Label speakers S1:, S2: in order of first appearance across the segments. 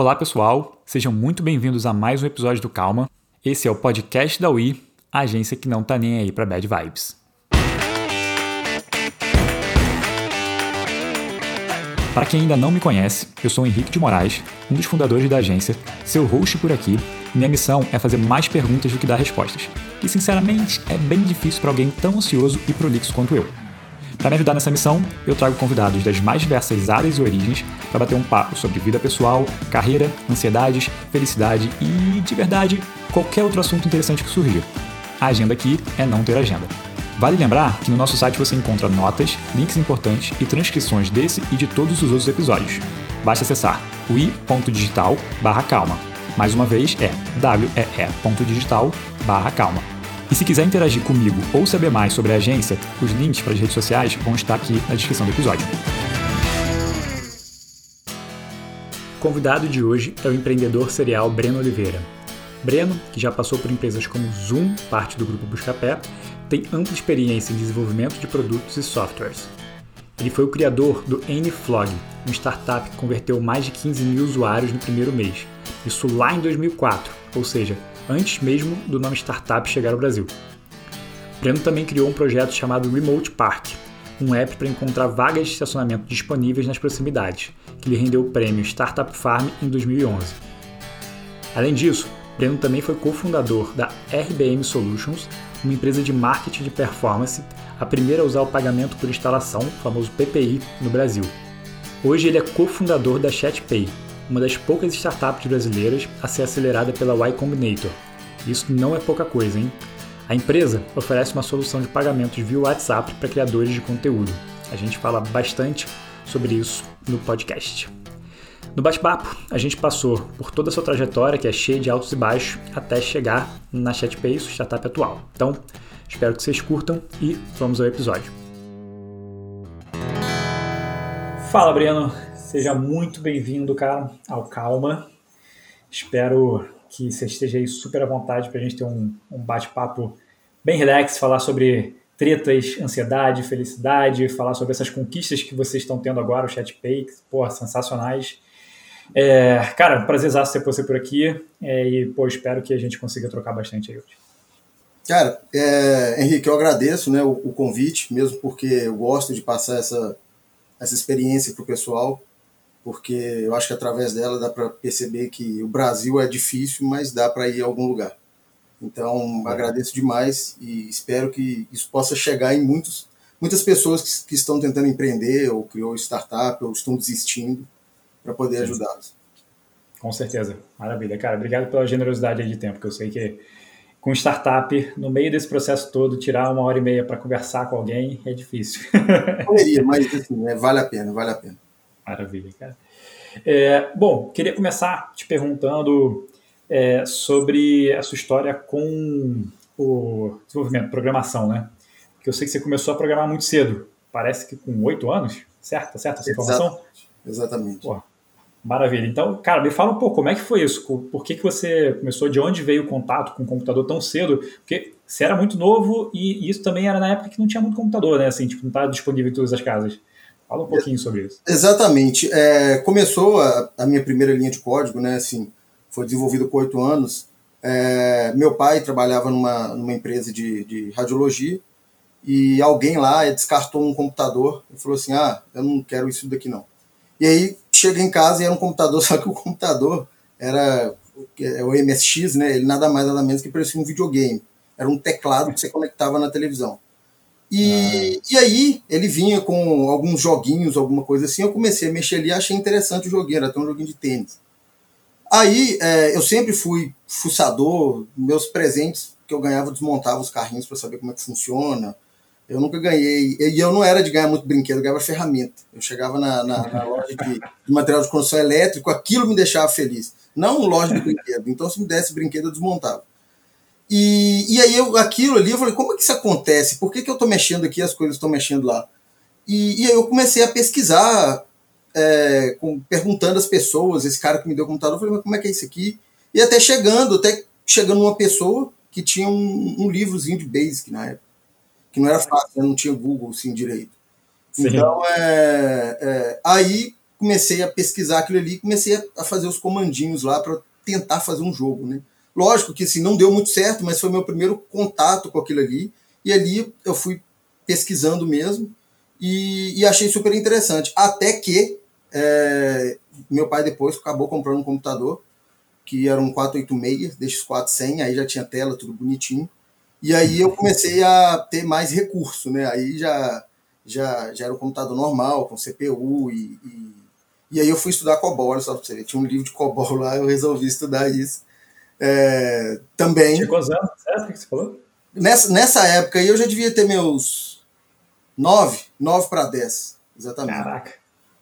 S1: Olá, pessoal. Sejam muito bem-vindos a mais um episódio do Calma. Esse é o podcast da UI, a agência que não tá nem aí para bad vibes. Para quem ainda não me conhece, eu sou Henrique de Moraes, um dos fundadores da agência, seu host por aqui, minha missão é fazer mais perguntas do que dar respostas. E sinceramente, é bem difícil para alguém tão ansioso e prolixo quanto eu. Para me ajudar nessa missão, eu trago convidados das mais diversas áreas e origens para bater um papo sobre vida pessoal, carreira, ansiedades, felicidade e, de verdade, qualquer outro assunto interessante que surgir. A agenda aqui é não ter agenda. Vale lembrar que no nosso site você encontra notas, links importantes e transcrições desse e de todos os outros episódios. Basta acessar ui.digital calma. Mais uma vez é wee.digital calma. E se quiser interagir comigo ou saber mais sobre a agência, os links para as redes sociais vão estar aqui na descrição do episódio. O convidado de hoje é o empreendedor serial Breno Oliveira. Breno, que já passou por empresas como Zoom, parte do grupo Buscapé, tem ampla experiência em desenvolvimento de produtos e softwares. Ele foi o criador do Nflog, uma startup que converteu mais de 15 mil usuários no primeiro mês. Isso lá em 2004, ou seja, antes mesmo do nome startup chegar ao Brasil. Breno também criou um projeto chamado Remote Park, um app para encontrar vagas de estacionamento disponíveis nas proximidades, que lhe rendeu o prêmio Startup Farm em 2011. Além disso, Breno também foi cofundador da RBM Solutions, uma empresa de marketing de performance, a primeira a usar o pagamento por instalação, famoso PPI, no Brasil. Hoje ele é cofundador da ChatPay, uma das poucas startups brasileiras a ser acelerada pela Y Combinator. Isso não é pouca coisa, hein? A empresa oferece uma solução de pagamentos via WhatsApp para criadores de conteúdo. A gente fala bastante sobre isso no podcast. No bate-papo, a gente passou por toda a sua trajetória, que é cheia de altos e baixos, até chegar na ChatPay, sua startup atual. Então, espero que vocês curtam e vamos ao episódio. Fala, Breno. Seja muito bem-vindo, cara, ao Calma. Espero que você esteja aí super à vontade para a gente ter um, um bate-papo bem relax, falar sobre tretas, ansiedade, felicidade, falar sobre essas conquistas que vocês estão tendo agora, o ChatPay, porra, sensacionais. É, cara, prazer ter você por aqui é, e, pô, espero que a gente consiga trocar bastante aí hoje.
S2: Cara, é, Henrique, eu agradeço né, o, o, convite, mesmo porque eu gosto de passar essa, essa experiência para o pessoal porque eu acho que através dela dá para perceber que o Brasil é difícil, mas dá para ir a algum lugar. Então, é. agradeço demais e espero que isso possa chegar em muitos, muitas pessoas que, que estão tentando empreender, ou criou startup, ou estão desistindo, para poder ajudá-los.
S1: Com certeza. Maravilha. Cara, obrigado pela generosidade de tempo, que eu sei que com startup, no meio desse processo todo, tirar uma hora e meia para conversar com alguém é difícil.
S2: Poderia, mas assim, é, vale a pena, vale a pena.
S1: Maravilha, cara. É, bom, queria começar te perguntando é, sobre a sua história com o desenvolvimento, programação, né? Porque eu sei que você começou a programar muito cedo, parece que com oito anos, certo? Tá certo essa informação?
S2: Exatamente. Pô,
S1: maravilha. Então, cara, me fala um pouco, como é que foi isso? Por que, que você começou, de onde veio o contato com o computador tão cedo? Porque você era muito novo e isso também era na época que não tinha muito computador, né? Assim, tipo, não estava disponível em todas as casas. Fala um pouquinho sobre isso.
S2: Exatamente. É, começou a, a, minha primeira linha de código, né? Assim, foi desenvolvido com oito anos. É, meu pai trabalhava numa, numa empresa de, de radiologia e alguém lá descartou um computador e falou assim: Ah, eu não quero isso daqui não. E aí chega em casa e era um computador, só que o computador era é o MSX, né? Ele nada mais nada menos que parecia um videogame. Era um teclado que você conectava na televisão. E, ah. e aí ele vinha com alguns joguinhos, alguma coisa assim. Eu comecei a mexer ali, achei interessante o joguinho, era até um joguinho de tênis. Aí é, eu sempre fui fuçador, meus presentes que eu ganhava, desmontava os carrinhos para saber como é que funciona. Eu nunca ganhei, e eu não era de ganhar muito brinquedo, eu ganhava ferramenta. Eu chegava na, na, na loja de, de, material de construção elétrico, aquilo me deixava feliz. Não loja de brinquedo. Então, se me desse brinquedo, eu desmontava. E, e aí eu, aquilo ali, eu falei, como é que isso acontece? Por que, que eu estou mexendo aqui as coisas estão mexendo lá? E, e aí eu comecei a pesquisar, é, com, perguntando às pessoas, esse cara que me deu o computador, eu falei, mas como é que é isso aqui? E até chegando, até chegando uma pessoa que tinha um, um livrozinho de Basic na época, que não era fácil, não tinha Google assim direito. Sim. Então, é, é, aí comecei a pesquisar aquilo ali, comecei a fazer os comandinhos lá para tentar fazer um jogo, né? Lógico que assim, não deu muito certo, mas foi meu primeiro contato com aquilo ali. E ali eu fui pesquisando mesmo e, e achei super interessante. Até que é, meu pai depois acabou comprando um computador que era um 486, desses 400, aí já tinha tela, tudo bonitinho. E aí eu comecei a ter mais recurso, né? Aí já, já, já era um computador normal, com CPU, e, e, e aí eu fui estudar COBOL, olha só pra você ver, tinha um livro de COBOL lá, eu resolvi estudar isso. É, também.
S1: Quantos anos? É, que você falou?
S2: Nessa, nessa época aí eu já devia ter meus 9, 9 para 10, exatamente.
S1: Caraca.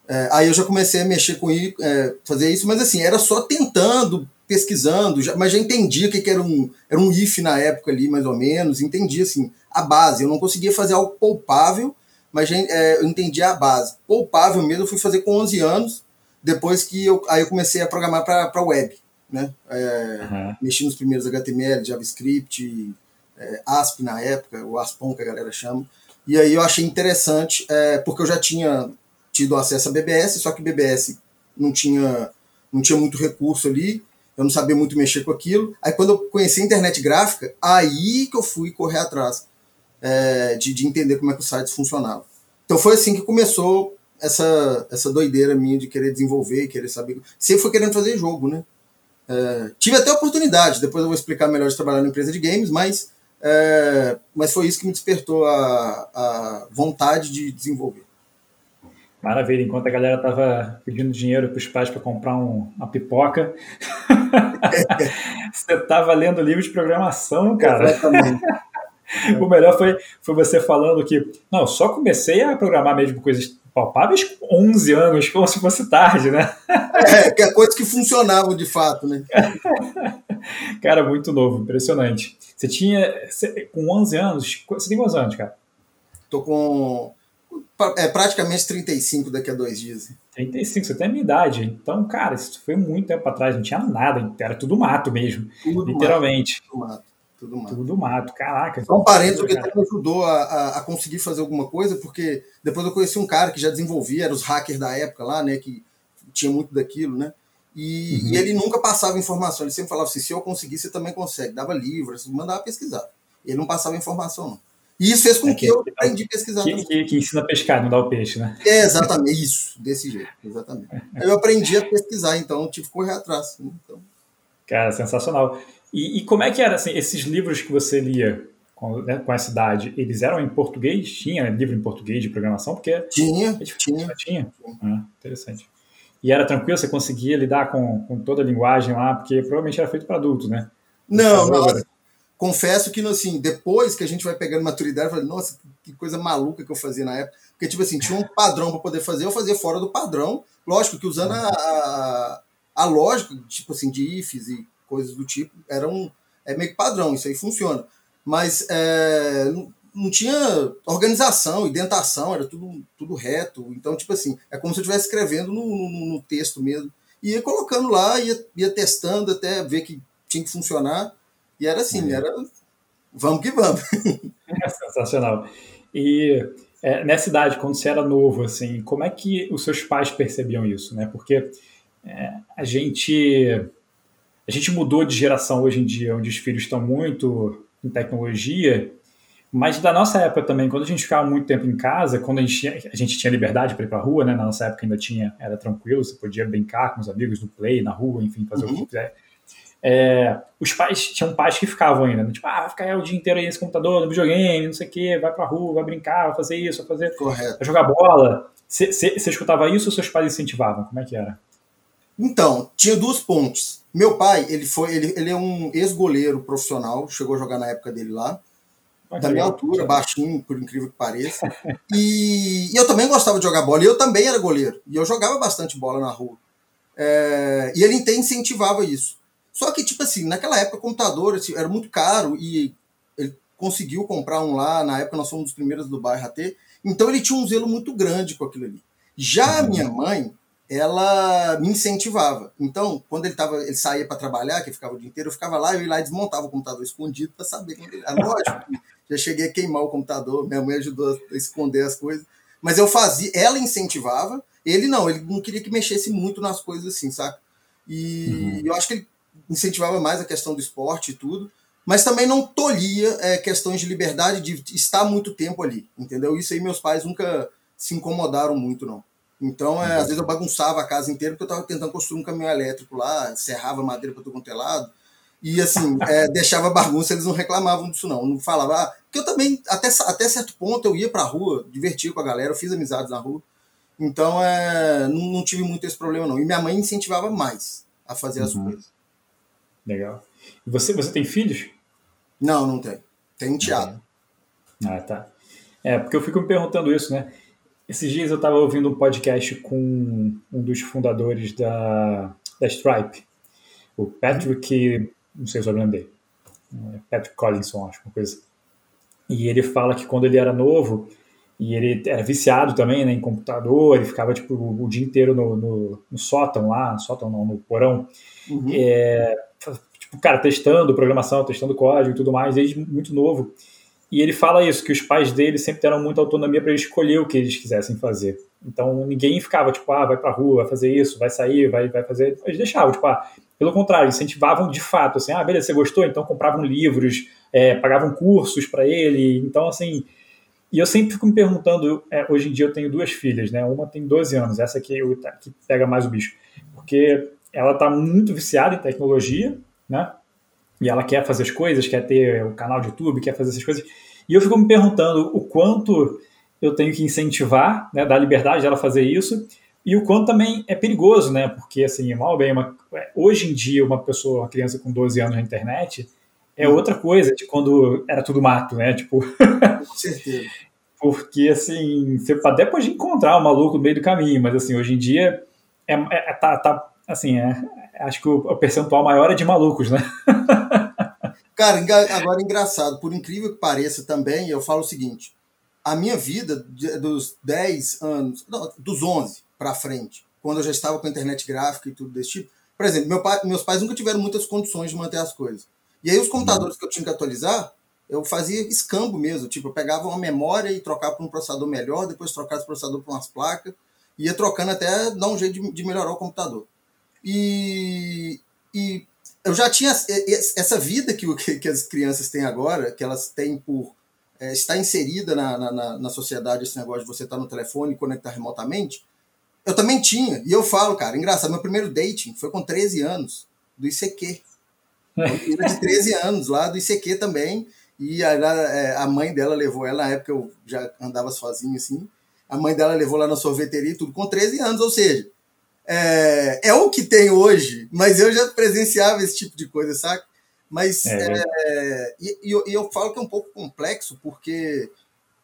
S2: É, aí eu já comecei a mexer com isso, é, fazer isso, mas assim, era só tentando, pesquisando, já, mas já entendia o que, que era um era um if na época ali, mais ou menos, entendia assim, a base. Eu não conseguia fazer algo poupável, mas já, é, eu entendia a base. Poupável mesmo eu fui fazer com 11 anos, depois que eu, aí eu comecei a programar para web, né? É, uhum. Mexi nos primeiros HTML, JavaScript, é, ASP na época, o ASPON que a galera chama. E aí eu achei interessante, é, porque eu já tinha tido acesso a BBS, só que BBS não tinha, não tinha muito recurso ali, eu não sabia muito mexer com aquilo. Aí quando eu conheci a internet gráfica, aí que eu fui correr atrás é, de, de entender como é que os sites funcionavam. Então foi assim que começou essa, essa doideira minha de querer desenvolver, querer saber. Sempre foi querendo fazer jogo, né? É, tive até oportunidade, depois eu vou explicar melhor de trabalhar na empresa de games, mas, é, mas foi isso que me despertou a, a vontade de desenvolver.
S1: Maravilha, enquanto a galera tava pedindo dinheiro para os pais para comprar um, uma pipoca, você tava lendo livro de programação, cara. Exatamente. o melhor foi, foi você falando que, não, só comecei a programar mesmo coisas palpáveis com 11 anos, como se fosse tarde, né?
S2: é, que é coisas que funcionavam de fato, né?
S1: cara, muito novo, impressionante. Você tinha, você, com 11 anos, você tem quantos anos, cara?
S2: Tô com é praticamente 35 daqui a dois dias.
S1: 35, você tem a minha idade. Então, cara, isso foi muito tempo atrás, não tinha nada, era tudo mato mesmo, tudo literalmente.
S2: Mato, tudo mato. Tudo mato.
S1: Tudo mato, caraca.
S2: Só um parênteses que até me ajudou a, a, a, conseguir fazer alguma coisa, porque depois eu conheci um cara que já desenvolvia, era os hackers da época lá, né, que tinha muito daquilo, né, e, uhum. e ele nunca passava informação, ele sempre falava assim, se eu conseguir, você também consegue, dava livros, mandava pesquisar. Ele não passava informação, não. E isso fez com é que, que, eu aprendi a pesquisar.
S1: Que, que, que, ensina a pescar, não dá o peixe, né?
S2: É, exatamente, isso, desse jeito, exatamente. Aí eu aprendi a pesquisar, então tive que correr atrás. Né? Então...
S1: Cara, sensacional. E, e, como é que era, assim, esses livros que você lia com, né, com essa idade, eles eram em português? Tinha livro em português de programação? Porque
S2: tinha, é tinha.
S1: Tinha? Ah, interessante. E era tranquilo, você conseguia lidar com, com toda a linguagem lá, porque provavelmente era feito para adultos, né?
S2: Não, não confesso que, assim, depois que a gente vai pegando maturidade, eu falei, nossa, que coisa maluca que eu fazia na época. Porque, tipo assim, tinha um padrão para poder fazer, eu fazia fora do padrão. Lógico que usando a, a, a lógica, tipo assim, de ifs e coisas do tipo, era um, é meio que padrão, isso aí funciona. Mas é, não, não tinha organização, indentação, era tudo, tudo reto. Então, tipo assim, é como se eu estivesse escrevendo no, no, no texto mesmo. E ia colocando lá, ia, ia testando até ver que tinha que funcionar. E era assim, era vamos que vamos.
S1: É sensacional. E é, nessa idade, quando você era novo, assim, como é que os seus pais percebiam isso, né? Porque é, a gente a gente mudou de geração hoje em dia, onde os filhos estão muito em tecnologia, mas da nossa época também, quando a gente ficava muito tempo em casa, quando a gente tinha, a gente tinha liberdade para ir para a rua, né? Na nossa época ainda tinha, era tranquilo, você podia brincar com os amigos no play, na rua, enfim, fazer uhum. o que uhum. quiser. É, os pais, tinham pais que ficavam ainda, né? tipo, ah, vai ficar o dia inteiro aí nesse computador, no videogame, não sei o quê, vai pra rua, vai brincar, vai fazer isso, vai fazer.
S2: Correto.
S1: Vai jogar bola. Você escutava isso ou seus pais incentivavam? Como é que era?
S2: Então, tinha duas pontes. Meu pai, ele foi, ele, ele é um ex-goleiro profissional, chegou a jogar na época dele lá. Ah, da minha altura, baixinho, por incrível que pareça. e, e, eu também gostava de jogar bola, e eu também era goleiro. E eu jogava bastante bola na rua. É, e ele até incentivava isso. Só que, tipo assim, naquela época computador assim, era muito caro e ele conseguiu comprar um lá, na época nós fomos os primeiros do bairro a ter, então ele tinha um zelo muito grande com aquilo ali. Já a minha mãe, ela me incentivava. Então, quando ele tava, ele saía para trabalhar, que ficava o dia inteiro, eu ficava lá, eu ia lá e desmontava o computador escondido para saber quando ele. Ah, lógico, já cheguei a queimar o computador, minha mãe ajudou a esconder as coisas. Mas eu fazia, ela incentivava, Ele não, ele não queria que mexesse muito nas coisas assim, saca? E uhum. eu acho que ele incentivava mais a questão do esporte e tudo, mas também não tolhia é, questões de liberdade de estar muito tempo ali, entendeu? Isso aí meus pais nunca se incomodaram muito, não. Então, é, às vezes eu bagunçava a casa inteira porque eu estava tentando construir um caminhão elétrico lá, serrava madeira para todo quanto é lado, e assim, é, deixava bagunça, eles não reclamavam disso não, não falava, ah, porque eu também, até, até certo ponto, eu ia pra rua, divertia com a galera, eu fiz amizades na rua, então é, não, não tive muito esse problema não, e minha mãe incentivava mais a fazer as uhum. coisas.
S1: Legal. E você, você tem filhos?
S2: Não, não tem. Tem um teatro.
S1: Ah, tá. É, porque eu fico me perguntando isso, né? Esses dias eu estava ouvindo um podcast com um dos fundadores da, da Stripe, o Patrick, não sei o sobrenome dele, é Patrick Collinson, acho, uma coisa. Assim. E ele fala que quando ele era novo, e ele era viciado também né, em computador, ele ficava tipo, o dia inteiro no, no, no sótão lá, no sótão não, no porão, uhum. é, tipo, cara, testando programação, testando código e tudo mais, desde muito novo. E ele fala isso, que os pais dele sempre deram muita autonomia para ele escolher o que eles quisessem fazer. Então ninguém ficava tipo, ah, vai pra rua, vai fazer isso, vai sair, vai, vai fazer. Eles deixavam, tipo, ah, pelo contrário, incentivavam de fato, assim, ah, beleza, você gostou? Então compravam livros, é, pagavam cursos para ele. Então, assim. E eu sempre fico me perguntando, é, hoje em dia eu tenho duas filhas, né? Uma tem 12 anos, essa aqui que pega mais o bicho. Porque ela está muito viciada em tecnologia, né? E ela quer fazer as coisas, quer ter o um canal de YouTube, quer fazer essas coisas. E eu fico me perguntando o quanto eu tenho que incentivar, né, dar liberdade dela fazer isso, e o quanto também é perigoso, né? Porque, assim, mal bem, uma, hoje em dia, uma pessoa, uma criança com 12 anos na internet, é outra coisa de quando era tudo mato, né? Tipo. Com certeza. Porque, assim, você até pode encontrar o um maluco no meio do caminho, mas, assim, hoje em dia, é, é tá, tá, assim, é, acho que o, percentual maior é de malucos, né?
S2: Cara, agora engraçado, por incrível que pareça também, eu falo o seguinte: a minha vida dos 10 anos, não, dos 11 para frente, quando eu já estava com a internet gráfica e tudo desse tipo, por exemplo, meu pai, meus pais nunca tiveram muitas condições de manter as coisas. E aí os computadores que eu tinha que atualizar, eu fazia escambo mesmo, tipo, eu pegava uma memória e trocava para um processador melhor, depois trocava esse processador para umas placas, ia trocando até dar um jeito de, de melhorar o computador. E, e eu já tinha essa vida que, que as crianças têm agora, que elas têm por é, estar inserida na, na, na, sociedade, esse negócio de você estar no telefone e conectar remotamente, eu também tinha. E eu falo, cara, engraçado, meu primeiro dating foi com 13 anos, do ICQ. Uma de 13 anos lá do ICQ também. E a, é, a mãe dela levou ela, na época eu já andava sozinho assim. A mãe dela levou lá na sorveteria tudo, com 13 anos, ou seja, é, é o que tem hoje, mas eu já presenciava esse tipo de coisa, sabe? Mas é. É, e, e, eu, e, eu, falo que é um pouco complexo, porque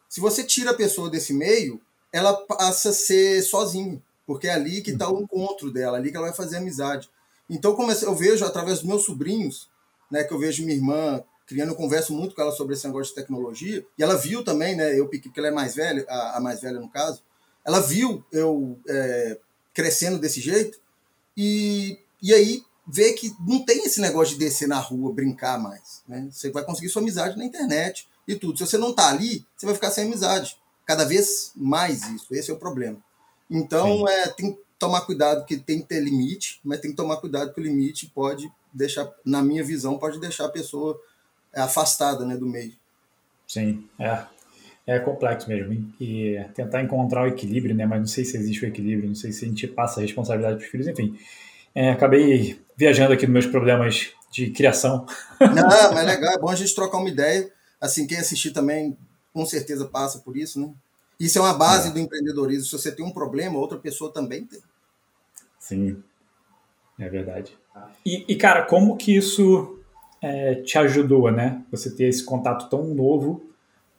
S2: se você tira a pessoa desse meio, ela passa a ser sozinha, porque é ali que está o encontro dela, ali que ela vai fazer amizade. Então, como eu vejo através dos meus sobrinhos, né, que eu vejo minha irmã criando, eu converso muito com ela sobre esse negócio de tecnologia, e ela viu também, né, eu porque ela é mais velha, a, a mais velha no caso, ela viu eu é, crescendo desse jeito, e, e aí vê que não tem esse negócio de descer na rua, brincar mais. Né? Você vai conseguir sua amizade na internet e tudo. Se você não tá ali, você vai ficar sem amizade. Cada vez mais isso. Esse é o problema. Então, é, tem que tomar cuidado, que tem que ter limite, mas tem que tomar cuidado que o limite pode deixar, na minha visão, pode deixar a pessoa afastada né, do meio.
S1: Sim, é é complexo mesmo. E tentar encontrar o equilíbrio, né? Mas não sei se existe o equilíbrio, não sei se a gente passa a responsabilidade para os filhos, enfim. É, acabei viajando aqui nos meus problemas de criação.
S2: Não, mas é legal, é bom a gente trocar uma ideia. Assim, quem assistir também com certeza passa por isso, né? Isso é uma base é. do empreendedorismo. Se você tem um problema, outra pessoa também tem.
S1: Sim, é verdade. E, e cara, como que isso é, te ajudou, né? Você ter esse contato tão novo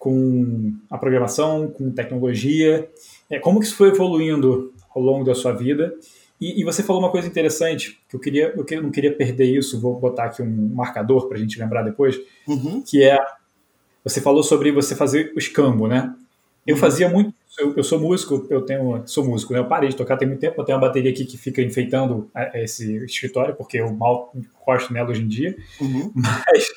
S1: com a programação, com tecnologia. É, como que isso foi evoluindo ao longo da sua vida? E, e você falou uma coisa interessante, que eu, queria, eu não queria perder isso, vou botar aqui um marcador para a gente lembrar depois, uhum. que é, você falou sobre você fazer o escambo, né? Eu uhum. fazia muito eu, eu, sou músico, eu tenho, sou músico, né? Eu parei de tocar tem muito tempo, eu tenho uma bateria aqui que fica enfeitando esse escritório, porque eu mal gosto nela hoje em dia. Uhum. Mas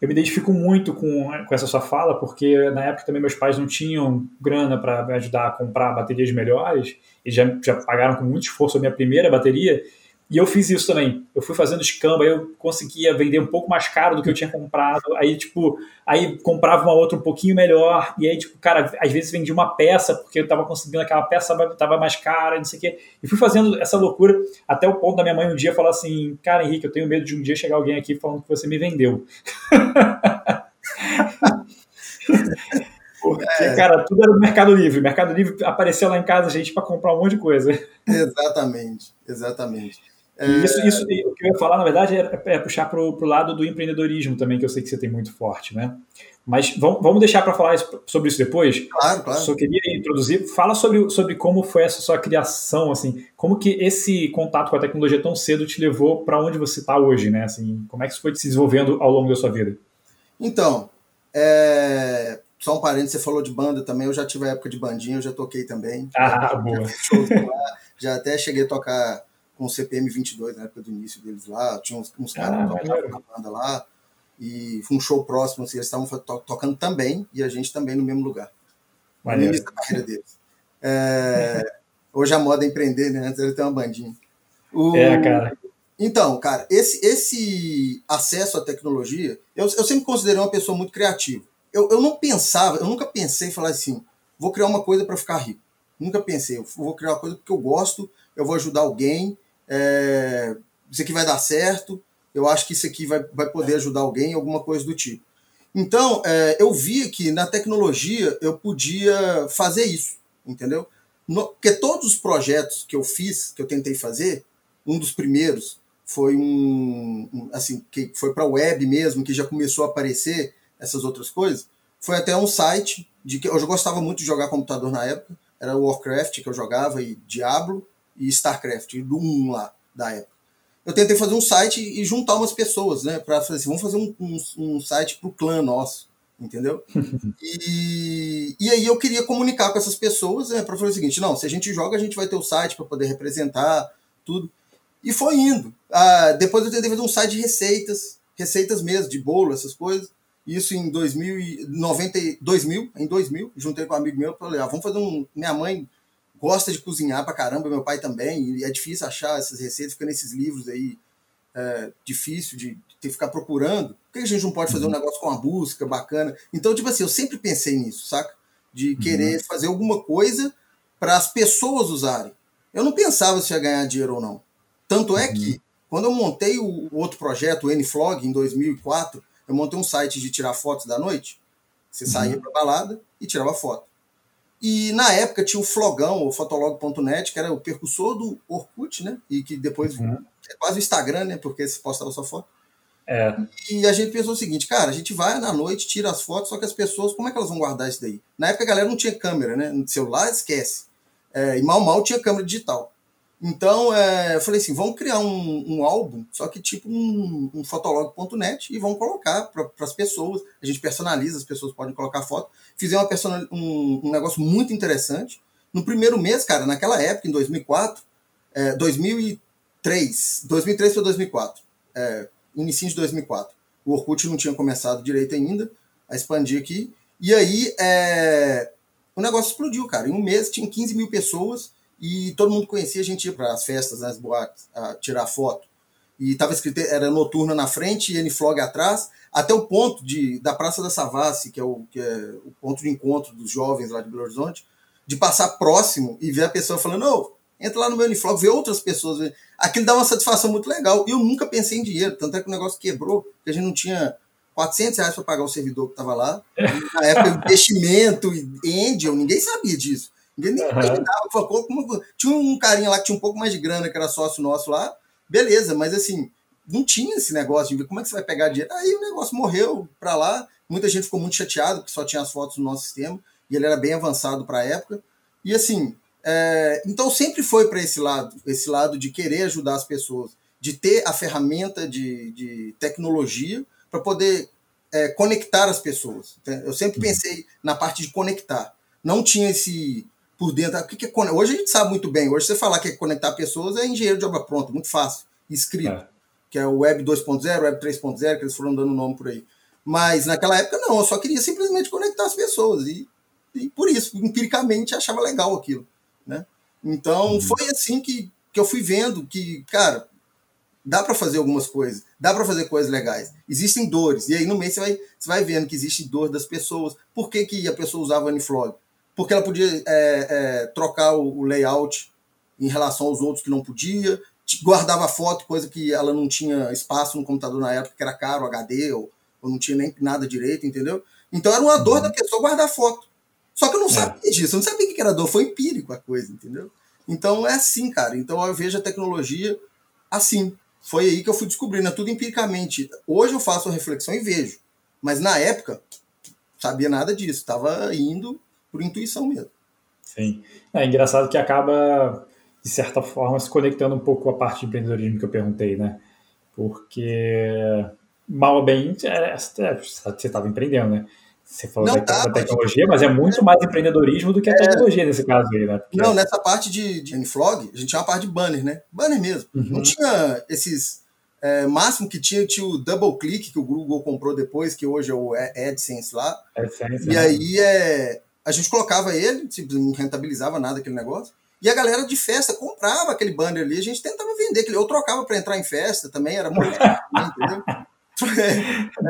S1: eu me identifico muito com, com essa sua fala, porque na época também meus pais não tinham grana para me ajudar a comprar baterias melhores, e já, já pagaram com muito esforço a minha primeira bateria, e eu fiz isso também. Eu fui fazendo escamba, aí eu conseguia vender um pouco mais caro do que eu tinha comprado. Aí, tipo, aí comprava uma outra um pouquinho melhor. E aí, tipo, cara, às vezes vendia uma peça, porque eu tava conseguindo aquela peça, tava mais cara, não sei o quê. E fui fazendo essa loucura até o ponto da minha mãe um dia falar assim: Cara, Henrique, eu tenho medo de um dia chegar alguém aqui falando que você me vendeu. Porque, é. cara, tudo era do Mercado Livre. Mercado Livre apareceu lá em casa, gente, para comprar um monte de coisa.
S2: Exatamente, exatamente.
S1: É... Isso, isso, o que eu ia falar, na verdade, é, é puxar para o lado do empreendedorismo também, que eu sei que você tem muito forte, né? Mas vamos, vamos deixar para falar sobre isso depois.
S2: Claro, claro.
S1: Só queria introduzir. Fala sobre, sobre como foi essa sua criação, assim, como que esse contato com a tecnologia tão cedo te levou para onde você está hoje, né? Assim, como é que isso foi se desenvolvendo ao longo da sua vida?
S2: Então, é... só um parênteses, você falou de banda também. Eu já tive a época de bandinha, eu já toquei também.
S1: Ah, boa.
S2: Já até cheguei a tocar com o CPM 22 na época do início deles lá. Tinha uns, uns caras ah, que na banda lá. E foi um show próximo, assim, eles estavam to tocando também e a gente também no mesmo lugar. No início da carreira deles. É, hoje a moda é empreender, né? Antes ele tem uma bandinha.
S1: O, é, cara.
S2: Então, cara, esse, esse acesso à tecnologia, eu, eu sempre considerei uma pessoa muito criativa. Eu, eu não pensava, eu nunca pensei em falar assim, vou criar uma coisa para ficar rico. Nunca pensei, eu vou criar uma coisa porque eu gosto, eu vou ajudar alguém, é, isso aqui vai dar certo, eu acho que isso aqui vai, vai poder ajudar alguém, alguma coisa do tipo. Então, é, eu vi que na tecnologia eu podia fazer isso, entendeu? No, porque todos os projetos que eu fiz, que eu tentei fazer, um dos primeiros foi um, um assim, que foi para web mesmo, que já começou a aparecer essas outras coisas, foi até um site de que eu gostava muito de jogar computador na época, era Warcraft que eu jogava e Diablo, e StarCraft, do 1 lá da época. Eu tentei fazer um site e juntar umas pessoas, né? Para fazer assim, vamos fazer um, um, um site para o clã nosso, entendeu? e, e aí eu queria comunicar com essas pessoas, né? Para fazer o seguinte: não, se a gente joga, a gente vai ter o site para poder representar tudo. E foi indo. Ah, depois eu tentei fazer um site de receitas, receitas mesmo, de bolo, essas coisas. Isso em 2000, 90, 2000, em 2000, juntei com um amigo meu, falei, ah, vamos fazer um... Minha mãe gosta de cozinhar pra caramba, meu pai também, e é difícil achar essas receitas, fica nesses livros aí, é, difícil de, de ter que ficar procurando. Por que a gente não pode fazer um uhum. negócio com uma busca bacana? Então, tipo assim, eu sempre pensei nisso, saca? De uhum. querer fazer alguma coisa para as pessoas usarem. Eu não pensava se ia ganhar dinheiro ou não. Tanto é que, uhum. quando eu montei o, outro projeto, o Nflog, em 2004, eu montei um site de tirar fotos da noite. Você saía para balada e tirava foto. E na época tinha o Flogão, o Fotolog.net, que era o percussor do Orkut, né? E que depois uhum. é quase o Instagram, né? Porque você postava sua foto.
S1: É.
S2: E a gente pensou o seguinte, cara, a gente vai na noite, tira as fotos, só que as pessoas, como é que elas vão guardar isso daí? Na época a galera não tinha câmera, né? No celular, esquece. É, e mal mal tinha câmera digital. Então, é, eu falei assim, vamos criar um, um álbum, só que tipo um, um fotolog.net e vamos colocar para as pessoas. A gente personaliza, as pessoas podem colocar foto. Fizemos uma um, um negócio muito interessante. No primeiro mês, cara, naquela época, em 2004, é, 2003, 2003 para 2004, é, início de 2004. O Orkut não tinha começado direito ainda, a expandir aqui. E aí, é, o negócio explodiu, cara. Em um mês tinha 15 mil pessoas e todo mundo conhecia, a gente ia para as festas, nas boates, a tirar foto. E estava escrito, era noturna na frente e N-Flog atrás, até o ponto de, da Praça da Savassi, que é, o, que é o ponto de encontro dos jovens lá de Belo Horizonte, de passar próximo e ver a pessoa falando, não, entra lá no meu Uniflog, vê outras pessoas. Aquilo dá uma satisfação muito legal. E eu nunca pensei em dinheiro, tanto é que o negócio quebrou, porque a gente não tinha 400 reais para pagar o servidor que estava lá. Na época, investimento, angel, ninguém sabia disso. Ninguém nem uhum. Como, tinha um carinha lá que tinha um pouco mais de grana, que era sócio nosso lá, beleza, mas assim, não tinha esse negócio de ver como é que você vai pegar dinheiro. Aí o negócio morreu para lá, muita gente ficou muito chateado, porque só tinha as fotos no nosso sistema, e ele era bem avançado para a época. E assim, é, então sempre foi para esse lado, esse lado de querer ajudar as pessoas, de ter a ferramenta de, de tecnologia para poder é, conectar as pessoas. Eu sempre uhum. pensei na parte de conectar. Não tinha esse por dentro. O que é, hoje a gente sabe muito bem. Hoje você falar que é conectar pessoas é engenheiro de obra pronta, muito fácil, escrito. É. Que é o Web 2.0, Web 3.0, que eles foram dando nome por aí. Mas naquela época não, eu só queria simplesmente conectar as pessoas. E, e por isso, empiricamente, achava legal aquilo. Né? Então uhum. foi assim que, que eu fui vendo que, cara, dá para fazer algumas coisas, dá para fazer coisas legais. Existem dores. E aí no meio você vai, você vai vendo que existe dor das pessoas. Por que, que a pessoa usava Aniflog? Porque ela podia é, é, trocar o, o layout em relação aos outros que não podia, guardava foto, coisa que ela não tinha espaço no computador na época, que era caro, HD, ou, ou não tinha nem nada direito, entendeu? Então era uma dor da pessoa guardar foto. Só que eu não é. sabia disso, eu não sabia que era dor, foi empírico a coisa, entendeu? Então é assim, cara. Então eu vejo a tecnologia assim. Foi aí que eu fui descobrindo, é tudo empiricamente. Hoje eu faço a reflexão e vejo. Mas na época, sabia nada disso, estava indo por intuição mesmo.
S1: Sim. É engraçado que acaba de certa forma, se conectando um pouco com a parte de empreendedorismo que eu perguntei, né? Porque, mal ou bem, é, é, você estava empreendendo, né? Você falou não, da, tá, da tecnologia, mas é muito mais empreendedorismo do que a é. tecnologia nesse caso aí, né?
S2: Porque... Não, nessa parte de, de Uniflog, a gente tinha uma parte de banner, né? Banner mesmo. Uhum. Não tinha esses. É, máximo que tinha, tinha o Double Click, que o Google comprou depois, que hoje é o AdSense lá. AdSense, e né? aí é, a gente colocava ele, tipo, não rentabilizava nada aquele negócio. E a galera de festa comprava aquele banner ali, a gente tentava vender aquele, ou trocava para entrar em festa também, era muito entendeu?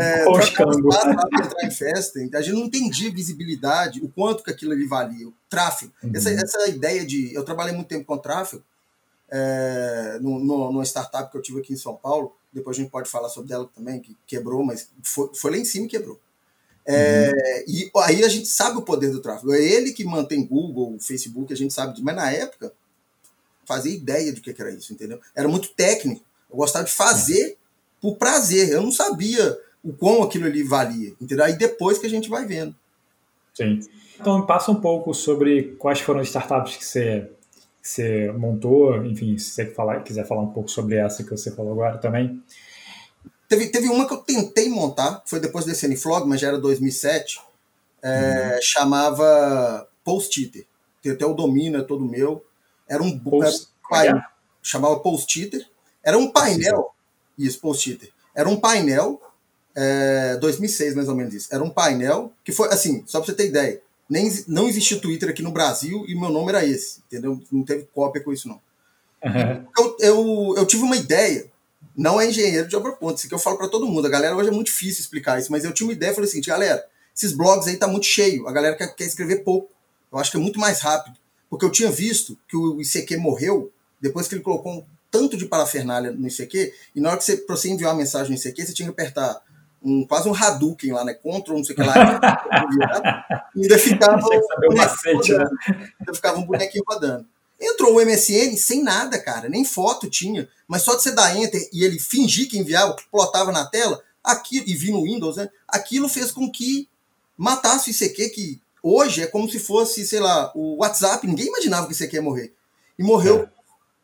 S2: É, trocava para entrar em festa, a gente não entendia visibilidade, o quanto que aquilo ali valia, o tráfego. Uhum. Essa, essa ideia de. Eu trabalhei muito tempo com tráfego, é, no, no, numa startup que eu tive aqui em São Paulo, depois a gente pode falar sobre ela também, que quebrou, mas foi, foi lá em cima e quebrou. É, uhum. E aí a gente sabe o poder do tráfego. É ele que mantém Google, Facebook, a gente sabe disso. Mas na época, fazia ideia do que era isso, entendeu? Era muito técnico. Eu gostava de fazer por prazer. Eu não sabia o quão aquilo ali valia, entendeu? Aí depois que a gente vai vendo.
S1: Sim. Então, passa um pouco sobre quais foram as startups que você, que você montou. Enfim, se você falar, quiser falar um pouco sobre essa que você falou agora também.
S2: Teve, teve uma que eu tentei montar, foi depois desse N-Flog, mas já era 2007, é, uhum. chamava Post-Iter. Tem até o domínio, é todo meu. Era um Post era, chamava Post-Iter. Era um painel, isso, Post-Iter. Era um painel, é, 2006 mais ou menos isso. Era um painel que foi, assim, só pra você ter ideia, nem, não existia Twitter aqui no Brasil e meu nome era esse, entendeu? Não teve cópia com isso, não. Uhum. Eu, eu, eu tive uma ideia não é engenheiro de obra pronta. Isso que eu falo para todo mundo. A galera hoje é muito difícil explicar isso, mas eu tinha uma ideia, falei assim, galera, esses blogs aí tá muito cheio, a galera quer, quer escrever pouco. Eu acho que é muito mais rápido. Porque eu tinha visto que o ICQ morreu depois que ele colocou um tanto de parafernália no ICQ, e na hora que você, pra você enviar uma mensagem no ICQ, você tinha que apertar um, quase um Hadouken lá, né? Control, não sei o que lá. e ainda ficava, um macete, né? ainda ficava um bonequinho rodando. Entrou o MSN sem nada, cara, nem foto tinha, mas só de você dar enter e ele fingir que enviava, que plotava na tela, aquilo, e vi no Windows, né? Aquilo fez com que matasse o ICQ, que hoje é como se fosse, sei lá, o WhatsApp, ninguém imaginava que o ICQ ia morrer. E morreu é.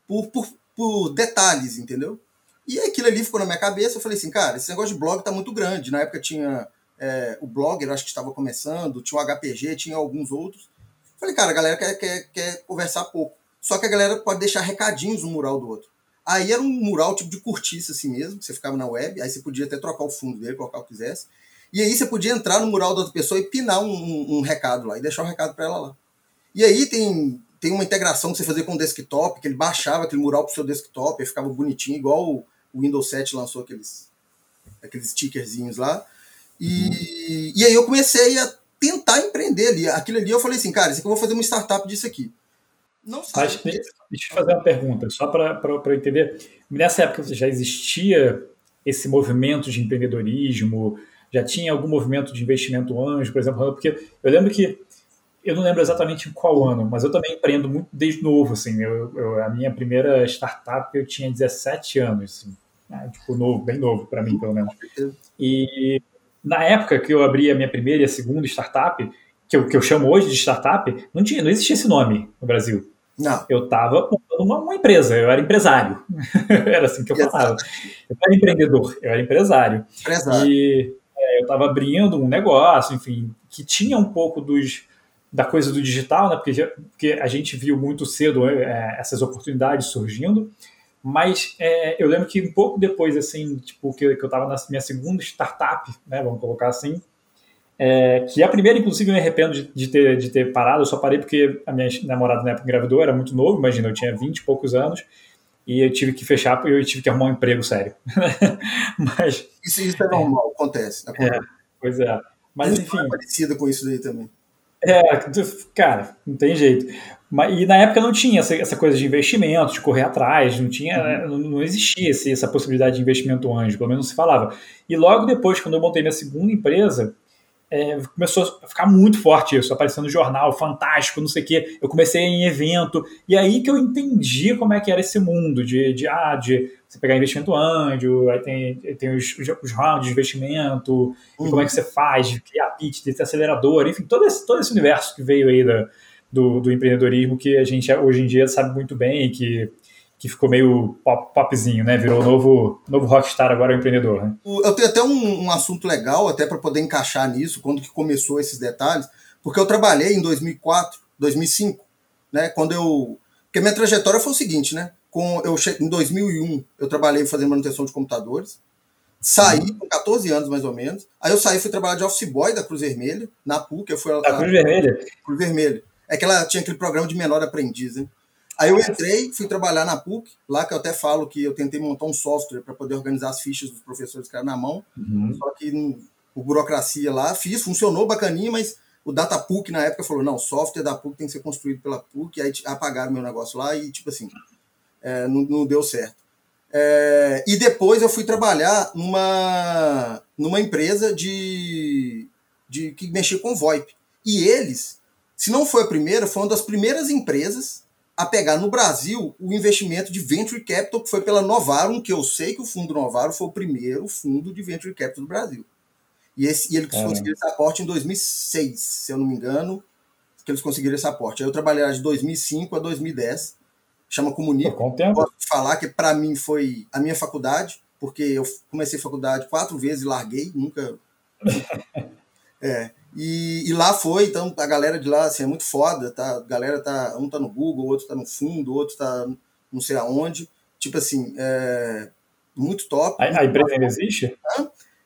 S2: por, por, por detalhes, entendeu? E aquilo ali ficou na minha cabeça, eu falei assim, cara, esse negócio de blog tá muito grande. Na época tinha é, o Blogger, acho que estava começando, tinha o HPG, tinha alguns outros. Falei, cara, a galera quer, quer, quer conversar pouco. Só que a galera pode deixar recadinhos no mural do outro. Aí era um mural tipo de cortiça assim mesmo, que você ficava na web, aí você podia até trocar o fundo dele, colocar o que quisesse. E aí você podia entrar no mural da outra pessoa e pinar um, um, um recado lá, e deixar um recado para ela lá. E aí tem, tem uma integração que você fazia com o desktop, que ele baixava aquele mural pro seu desktop, e ficava bonitinho, igual o, o Windows 7 lançou aqueles, aqueles stickerzinhos lá. E, e aí eu comecei a tentar empreender ali. Aquilo ali eu falei assim, cara, isso aqui eu vou fazer uma startup disso aqui.
S1: Não sabe. Mas, deixa eu fazer uma pergunta, só para entender. Nessa época já existia esse movimento de empreendedorismo? Já tinha algum movimento de investimento anjo, por exemplo? Porque eu lembro que eu não lembro exatamente em qual ano, mas eu também empreendo muito desde novo, assim. Eu, eu, a minha primeira startup eu tinha 17 anos, assim, né? tipo novo, bem novo para mim, pelo menos. E na época que eu abri a minha primeira e a segunda startup, que eu, que eu chamo hoje de startup, não tinha, não existia esse nome no Brasil.
S2: Não.
S1: Eu estava montando uma, uma, empresa, eu era empresário. era assim que eu falava. Eu não era empreendedor, eu era empresário.
S2: empresário.
S1: E é, eu estava abrindo um negócio, enfim, que tinha um pouco dos, da coisa do digital, né? Porque, porque a gente viu muito cedo é, essas oportunidades surgindo, Mas é, eu lembro que um pouco depois, assim, tipo, que, que eu estava na minha segunda startup, né, vamos colocar assim, é, que a primeira, inclusive, eu me arrependo de, de, ter, de ter parado, eu só parei porque a minha namorada na época engravidou, era muito novo, imagina, eu tinha 20 e poucos anos, e eu tive que fechar porque eu tive que arrumar um emprego sério.
S2: Mas, isso, isso é normal, acontece. acontece.
S1: É, pois é. Mas, enfim. É
S2: parecida com isso daí também.
S1: É, cara, não tem jeito. E na época não tinha essa, essa coisa de investimento, de correr atrás, não tinha, uhum. não existia essa possibilidade de investimento anjo, pelo menos não se falava. E logo depois, quando eu montei minha segunda empresa, é, começou a ficar muito forte isso, aparecendo no jornal, fantástico, não sei o quê. Eu comecei em evento, e aí que eu entendi como é que era esse mundo de, de, ah, de você pegar investimento anjo, aí tem, tem os, os rounds de investimento, uhum. como é que você faz, de criar pitch, de ter acelerador, enfim, todo esse, todo esse universo que veio aí da, do, do empreendedorismo que a gente hoje em dia sabe muito bem que que ficou meio pop, popzinho, né? Virou o novo, novo rockstar agora o empreendedor. Né?
S2: Eu tenho até um, um assunto legal, até para poder encaixar nisso, quando que começou esses detalhes, porque eu trabalhei em 2004, 2005, né? Quando eu... Porque minha trajetória foi o seguinte, né? Com, eu che... Em 2001, eu trabalhei fazendo manutenção de computadores, saí uhum. com 14 anos, mais ou menos. Aí eu saí fui trabalhar de office boy da Cruz Vermelha, na PUC. Eu fui a,
S1: a Cruz Vermelha?
S2: Cruz Vermelha. É que ela tinha aquele programa de menor aprendiz, né? Aí eu entrei, fui trabalhar na PUC, lá que eu até falo que eu tentei montar um software para poder organizar as fichas dos professores que eram na mão, uhum. só que por burocracia lá, fiz, funcionou bacaninha, mas o Data PUC na época falou, não, o software da PUC tem que ser construído pela PUC, aí apagaram meu negócio lá e, tipo assim, é, não, não, deu certo. É, e depois eu fui trabalhar numa, numa empresa de, de que mexia com VoIP. E eles, se não foi a primeira, foi uma das primeiras empresas a pegar no Brasil o investimento de venture capital que foi pela Novarum, que eu sei que o fundo Novarum foi o primeiro fundo de venture capital do Brasil. E, esse, e eles é. conseguiram esse aporte em 2006, se eu não me engano, que eles conseguiram esse aporte. Aí eu trabalhei de 2005 a 2010, chama Comunica. Posso falar que para mim foi a minha faculdade, porque eu comecei faculdade quatro vezes e larguei, nunca. é. E, e, lá foi, então a galera de lá assim, é muito foda, tá? A galera tá. Um tá no Google, outro tá no fundo, outro tá não sei aonde. Tipo assim, é muito top.
S1: A, a empresa ainda existe?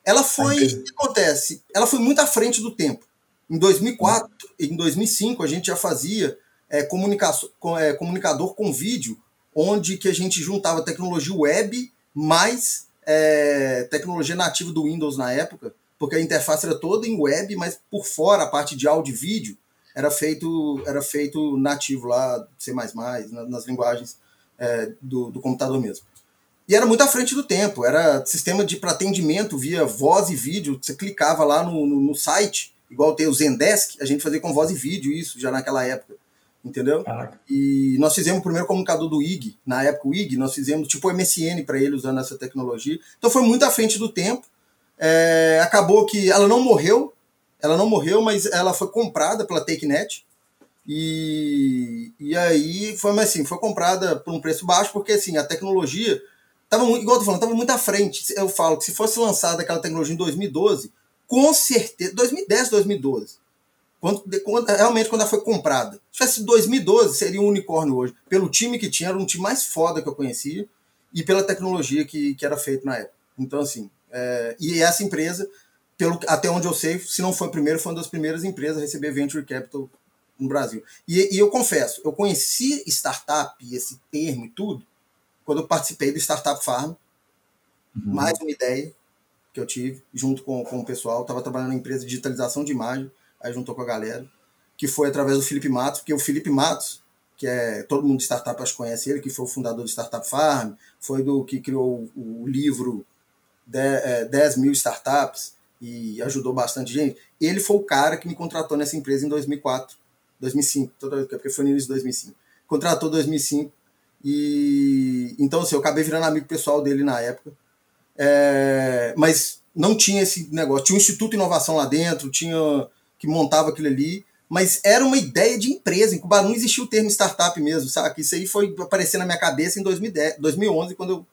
S2: Ela foi. O que acontece? Ela foi muito à frente do tempo. Em 2004, em 2005, a gente já fazia é, comunicação, é, comunicador com vídeo, onde que a gente juntava tecnologia web mais é, tecnologia nativa do Windows na época porque a interface era toda em web, mas por fora, a parte de áudio e vídeo, era feito, era feito nativo lá, C++, nas linguagens é, do, do computador mesmo. E era muito à frente do tempo, era sistema de para atendimento via voz e vídeo, você clicava lá no, no, no, site, igual tem o Zendesk, a gente fazia com voz e vídeo isso, já naquela época, entendeu? Caraca. E nós fizemos o primeiro comunicador do IG, na época o IG, nós fizemos tipo MSN para ele usando essa tecnologia, então foi muito à frente do tempo, é, acabou que ela não morreu, ela não morreu, mas ela foi comprada pela TakeNet. E, e aí foi assim, foi comprada por um preço baixo, porque assim, a tecnologia estava igual eu tô falando, estava muito à frente. Eu falo que se fosse lançada aquela tecnologia em 2012, com certeza, 2010, 2012, quando, quando, realmente quando ela foi comprada. Se fosse 2012, seria um unicórnio hoje. Pelo time que tinha, era um time mais foda que eu conhecia, e pela tecnologia que, que era feita na época. Então, assim, é, e essa empresa, pelo, até onde eu sei, se não foi a primeira, foi uma das primeiras empresas a receber Venture Capital no Brasil. E, e eu confesso, eu conheci startup, esse termo e tudo, quando eu participei do Startup Farm. Uhum. Mais uma ideia que eu tive, junto com, com o pessoal. Estava trabalhando na empresa de digitalização de imagem, aí juntou com a galera, que foi através do Felipe Matos, porque o Felipe Matos, que é todo mundo de startup acho que conhece ele, que foi o fundador do Startup Farm, foi do que criou o, o livro 10 é, mil startups e ajudou bastante gente. Ele foi o cara que me contratou nessa empresa em 2004, 2005, porque foi no início de 2005. Contratou em 2005 e então assim, eu acabei virando amigo pessoal dele na época. É, mas não tinha esse negócio. Tinha um Instituto de Inovação lá dentro, tinha que montava aquilo ali, mas era uma ideia de empresa. Em Cuba não existia o termo startup mesmo, sabe? Isso aí foi aparecer na minha cabeça em 2010, 2011, quando eu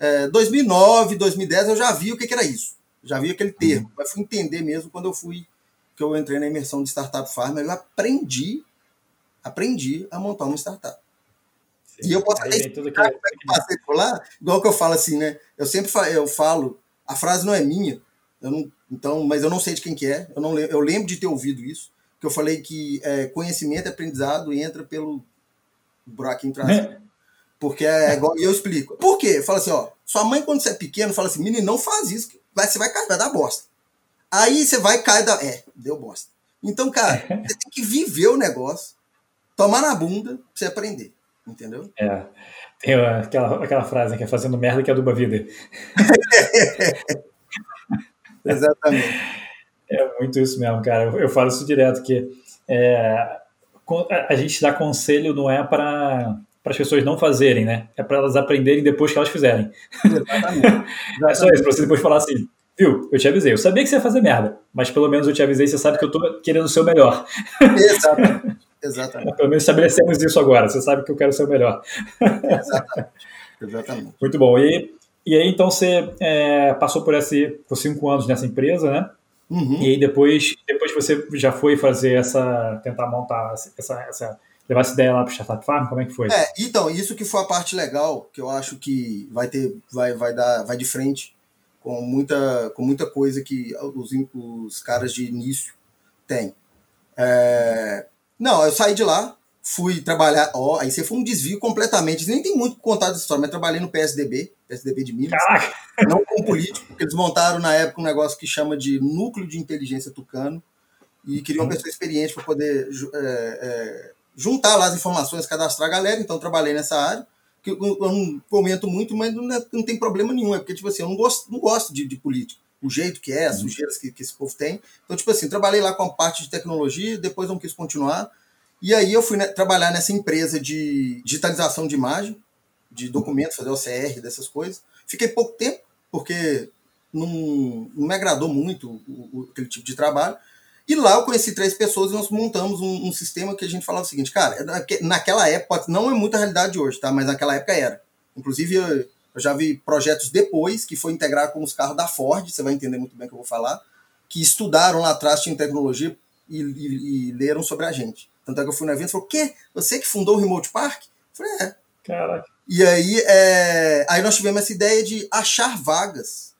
S2: é, 2009, 2010 eu já vi o que, que era isso. Já vi aquele termo. Uhum. Mas fui entender mesmo quando eu fui, que eu entrei na imersão de Startup Farm, eu aprendi, aprendi a montar uma startup. E eu posso até explicar como é que passei por lá, igual que eu falo assim, né? Eu sempre falo, eu falo, a frase não é minha, eu não, então, mas eu não sei de quem que é, eu, não, eu lembro de ter ouvido isso, que eu falei que é, conhecimento e aprendizado entra pelo buraquinho traseiro. É. Porque é igual, e eu explico. Por quê? Fala assim, ó, sua mãe quando você é pequeno fala assim, menino, não faz isso, vai, você vai cair, vai dar bosta. Aí você vai cair da, é, deu bosta. Então, cara, você tem que viver o negócio, tomar na bunda pra você aprender. Entendeu?
S1: É. Tem aquela, aquela frase que é fazendo merda que aduba a vida.
S2: Exatamente.
S1: É muito isso mesmo, cara. Eu, eu falo isso direto, que é, a gente dá conselho não é para para as pessoas não fazerem, né? É para elas aprenderem depois que elas fizerem. Exatamente. Exatamente. é só isso, para você depois falar assim, viu, eu te avisei, eu sabia que você ia fazer merda, mas pelo menos eu te avisei, você sabe que eu tô querendo ser o melhor.
S2: Exatamente. Exatamente.
S1: Pelo menos estabelecemos isso agora, você sabe que eu quero ser o melhor.
S2: Exatamente. Exatamente.
S1: Muito bom. E, e aí, então, você é, passou por, esse, por cinco anos nessa empresa, né? Uhum. E aí, depois, depois você já foi fazer essa. tentar montar essa. essa levar essa ideia lá para o Startup Farm? Como é que foi?
S2: É, então, isso que foi a parte legal, que eu acho que vai ter, vai, vai dar, vai de frente com muita, com muita coisa que os, os caras de início têm. É, não, eu saí de lá, fui trabalhar. Ó, aí você foi um desvio completamente. Nem tem muito contar dessa história, mas trabalhei no PSDB, PSDB de Minas. Caraca. Não como político, porque eles montaram na época um negócio que chama de Núcleo de Inteligência Tucano e queriam uma uhum. pessoa experiente para poder é, é, juntar lá as informações, cadastrar a galera. Então, trabalhei nessa área, que eu, não comento muito, mas não, é, não, tem problema nenhum. É porque, tipo assim, eu não gosto, não gosto de, de político o jeito que é, as uhum. sujeiras que, que esse povo tem. Então, tipo assim, trabalhei lá com a parte de tecnologia, depois não quis continuar. E aí eu fui né, trabalhar nessa empresa de digitalização de imagem, de documentos, fazer OCR, dessas coisas. Fiquei pouco tempo, porque não, não me agradou muito o, o, aquele tipo de trabalho. E lá eu conheci três pessoas e nós montamos um, um, sistema que a gente falava o seguinte, cara, é naquela época, não é muita realidade de hoje, tá? Mas naquela época era. Inclusive, eu, eu já vi projetos depois que foi integrar com os carros da Ford, você vai entender muito bem o que eu vou falar, que estudaram lá atrás, tinham tecnologia e, e, e leram sobre a gente. Tanto é que eu fui no evento e falou: Quê? Você que fundou o Remote Park? Eu falei: É.
S1: Caraca.
S2: E aí, é... aí nós tivemos essa ideia de achar vagas.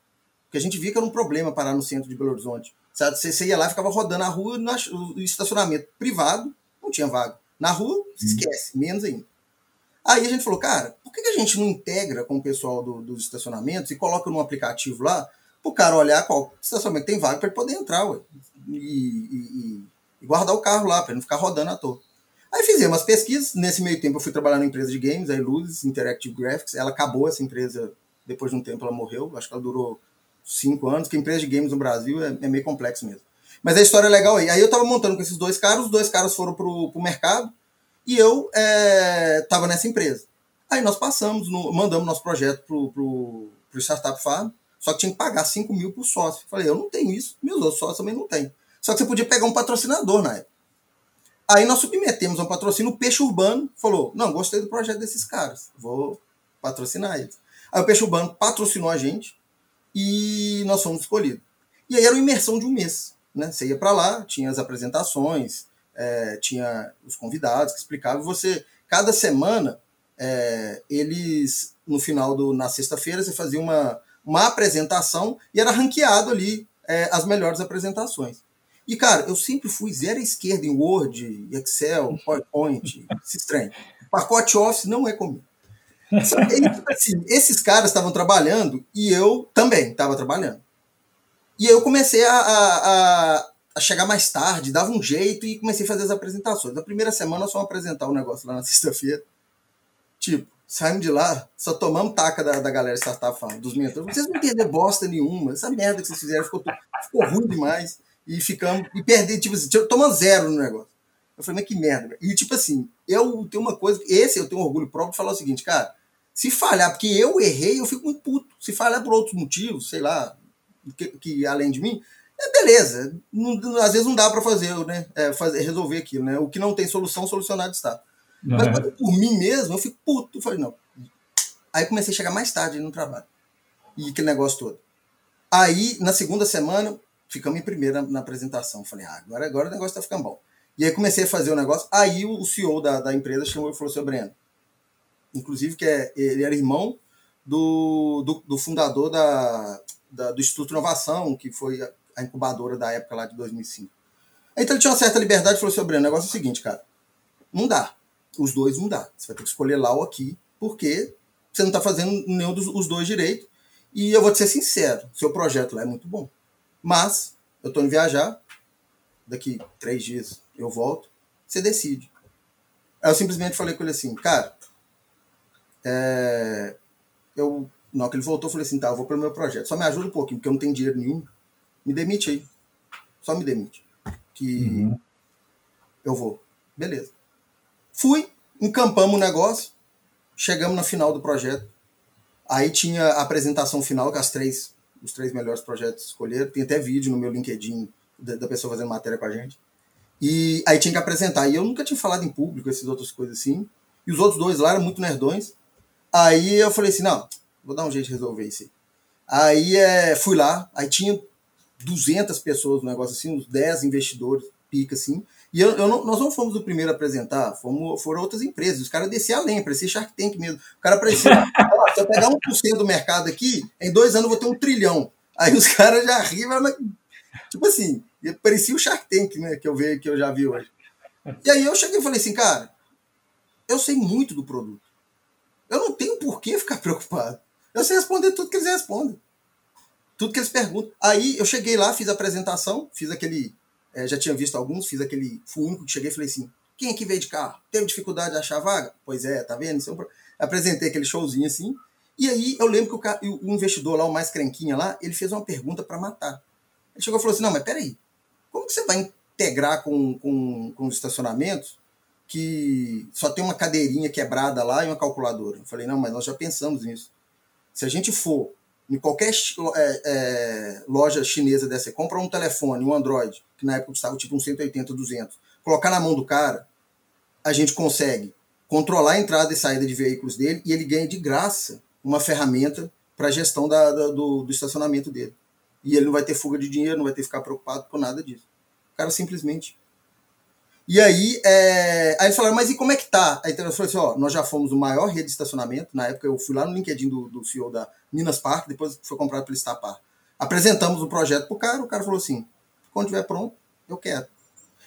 S2: Porque a gente via que era um problema parar no centro de Belo Horizonte. Você, você ia lá, ficava rodando a rua, no estacionamento privado, não tinha vaga. Na rua, se uhum. esquece, menos ainda. Aí a gente falou, cara, por que a gente não integra com o pessoal do, dos estacionamentos e coloca num aplicativo lá, pro cara olhar qual estacionamento tem vaga para ele poder entrar, ué, e, e, e, guardar o carro lá, para não ficar rodando à toa. Aí fizemos as pesquisas, nesse meio tempo eu fui trabalhar na empresa de games, a Illusis Interactive Graphics, ela acabou essa empresa, depois de um tempo ela morreu, acho que ela durou cinco anos, que empresa de games no Brasil é, é meio complexo mesmo. Mas a história é legal aí. Aí eu tava montando com esses dois caras, os dois caras foram pro, pro mercado, e eu é, nessa empresa. Aí nós passamos, no, mandamos nosso projeto pro, pro, pro Startup Farm, só que tinha que pagar 5 mil por sócio. Falei, eu não tenho isso, meus outros sócios também não têm. Só que você podia pegar um patrocinador na época. Aí nós submetemos um patrocínio, o Peixe Urbano falou, não, gostei do projeto desses caras, vou patrocinar eles. Aí o Peixe Urbano patrocinou a gente e nós fomos escolhidos. E aí era uma imersão de um mês. Né? Você ia para lá, tinha as apresentações, é, tinha os convidados que explicavam. Você, cada semana, é, eles, no final do, na sexta-feira, você fazia uma, uma apresentação e era ranqueado ali é, as melhores apresentações. E, cara, eu sempre fui zero à esquerda em Word, Excel, PowerPoint, esse estranho. Pacote Office não é comigo. Assim, esses caras estavam trabalhando e eu também estava trabalhando. E eu comecei a, a, a chegar mais tarde, dava um jeito e comecei a fazer as apresentações. Na primeira semana fomos apresentar o um negócio lá na sexta-feira. Tipo, saímos de lá, só tomamos taca da, da galera startup falando, dos mentores. Vocês não entenderam bosta nenhuma. Essa merda que vocês fizeram ficou, ficou ruim demais. E ficamos, e perdi, tipo assim, tomando zero no negócio. Eu falei, mas que merda. E tipo assim, eu tenho uma coisa, esse eu tenho orgulho próprio de falar o seguinte, cara, se falhar, porque eu errei, eu fico muito puto. Se falhar por outros motivos, sei lá, que, que além de mim, é beleza. Não, às vezes não dá para fazer, né? É, fazer, resolver aquilo, né? O que não tem solução, solucionado está. Uhum. Mas por mim mesmo, eu fico puto. Eu falei, não. Aí comecei a chegar mais tarde no trabalho. E aquele negócio todo. Aí, na segunda semana, ficamos em primeira na apresentação. Falei, ah, agora, agora o negócio tá ficando bom. E aí comecei a fazer o negócio. Aí o CEO da, da empresa chamou e falou assim, Breno, inclusive, que é, ele era irmão do, do, do fundador da, da, do Instituto Inovação, que foi a incubadora da época lá de 2005. Então ele tinha uma certa liberdade e falou assim, o negócio é o seguinte, cara, não dá. Os dois não dá. Você vai ter que escolher lá ou aqui, porque você não está fazendo nenhum dos os dois direito. E eu vou te ser sincero, seu projeto lá é muito bom. Mas eu estou indo viajar, daqui três dias eu volto, você decide. Aí eu simplesmente falei com ele assim, cara, é, eu, na hora que ele voltou, eu falei assim, tá, eu vou para o meu projeto. Só me ajuda um pouquinho, porque eu não tenho dinheiro nenhum. Me demite aí. Só me demite. Que uhum. eu vou. Beleza. Fui, encampamos o negócio, chegamos na final do projeto. Aí tinha a apresentação final com as três, os três melhores projetos escolheram. Tem até vídeo no meu LinkedIn da, da pessoa fazendo matéria com a gente. E aí tinha que apresentar. E eu nunca tinha falado em público, essas outras coisas assim. E os outros dois lá eram muito nerdões. Aí eu falei assim, não, vou dar um jeito de resolver isso aí. Aí é, fui lá, aí tinha 200 pessoas no negócio assim, uns 10 investidores, pica assim. E eu, eu não, nós não fomos o primeiro a apresentar, fomos, foram outras empresas. Os caras desciam além, parecia Shark Tank mesmo. O cara parecia, se eu pegar 1% do mercado aqui, em dois anos eu vou ter um trilhão. Aí os caras já mas, tipo assim, parecia o Shark Tank, né, que eu, vi, que eu já vi hoje. E aí eu cheguei e falei assim, cara, eu sei muito do produto. Eu não tenho por que ficar preocupado. Eu sei responder tudo que eles respondem. Tudo que eles perguntam. Aí eu cheguei lá, fiz a apresentação, fiz aquele. É, já tinha visto alguns, fiz aquele. Fui único que cheguei e falei assim: quem aqui veio de carro? Teve dificuldade de achar vaga? Pois é, tá vendo? Isso é um... Apresentei aquele showzinho assim. E aí eu lembro que o, o investidor lá, o mais crenquinha lá, ele fez uma pergunta para matar. Ele chegou e falou assim: não, mas peraí, como que você vai integrar com, com, com os estacionamentos que só tem uma cadeirinha quebrada lá e uma calculadora. Eu falei, não, mas nós já pensamos nisso. Se a gente for em qualquer é, é, loja chinesa dessa, compra um telefone, um Android, que na época custava tipo uns 180, 200, colocar na mão do cara, a gente consegue controlar a entrada e saída de veículos dele e ele ganha de graça uma ferramenta para a gestão da, da, do, do estacionamento dele. E ele não vai ter fuga de dinheiro, não vai ter que ficar preocupado com nada disso. O cara simplesmente e aí, é... aí eles falaram, mas e como é que tá? Aí eu falei assim, ó, nós já fomos o maior rede de estacionamento. Na época eu fui lá no LinkedIn do, do CEO da Minas Park, depois foi comprado pelo Estapar. Apresentamos o projeto pro cara, o cara falou assim, quando tiver pronto, eu quero.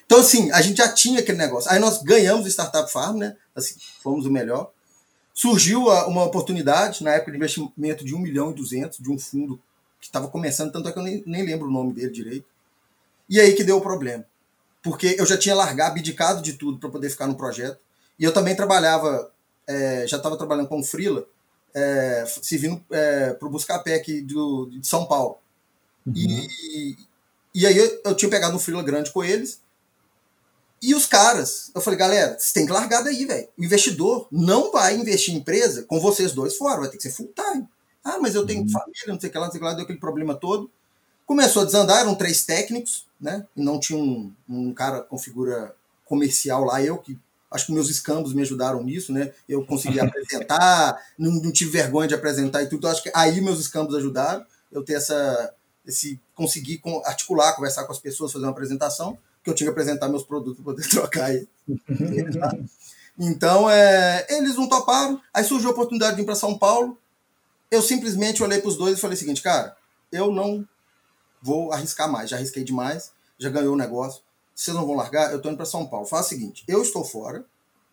S2: Então, assim, a gente já tinha aquele negócio. Aí nós ganhamos o Startup Farm, né? Assim, fomos o melhor. Surgiu uma oportunidade, na época de investimento de 1 milhão e 200, de um fundo que estava começando, tanto é que eu nem, nem lembro o nome dele direito. E aí que deu o problema porque eu já tinha largado, abdicado de tudo para poder ficar no projeto. E eu também trabalhava, é, já estava trabalhando com Frila, é, servindo é, para o Buscapé aqui do, de São Paulo. Uhum. E, e aí eu, eu tinha pegado um Frila grande com eles. E os caras, eu falei, galera, você tem que largar daí, velho. O investidor não vai investir em empresa com vocês dois fora, vai ter que ser full time. Ah, mas eu tenho uhum. família, não sei o que lá, não sei o que lá, deu aquele problema todo. Começou a desandar, eram três técnicos, né? E não tinha um, um cara com figura comercial lá, eu que acho que meus escambos me ajudaram nisso, né? Eu consegui apresentar, não, não, tive vergonha de apresentar e tudo. Então, acho que aí meus escambos ajudaram eu ter essa esse conseguir articular, conversar com as pessoas, fazer uma apresentação, que eu tinha que apresentar meus produtos para poder trocar aí. então, é, eles não toparam. Aí surgiu a oportunidade de vir para São Paulo. Eu simplesmente olhei para os dois e falei o seguinte, cara, eu não vou arriscar mais. Já arrisquei demais, já ganhou o negócio. Vocês não vão largar? Eu estou indo para São Paulo. Faz o seguinte: eu estou fora,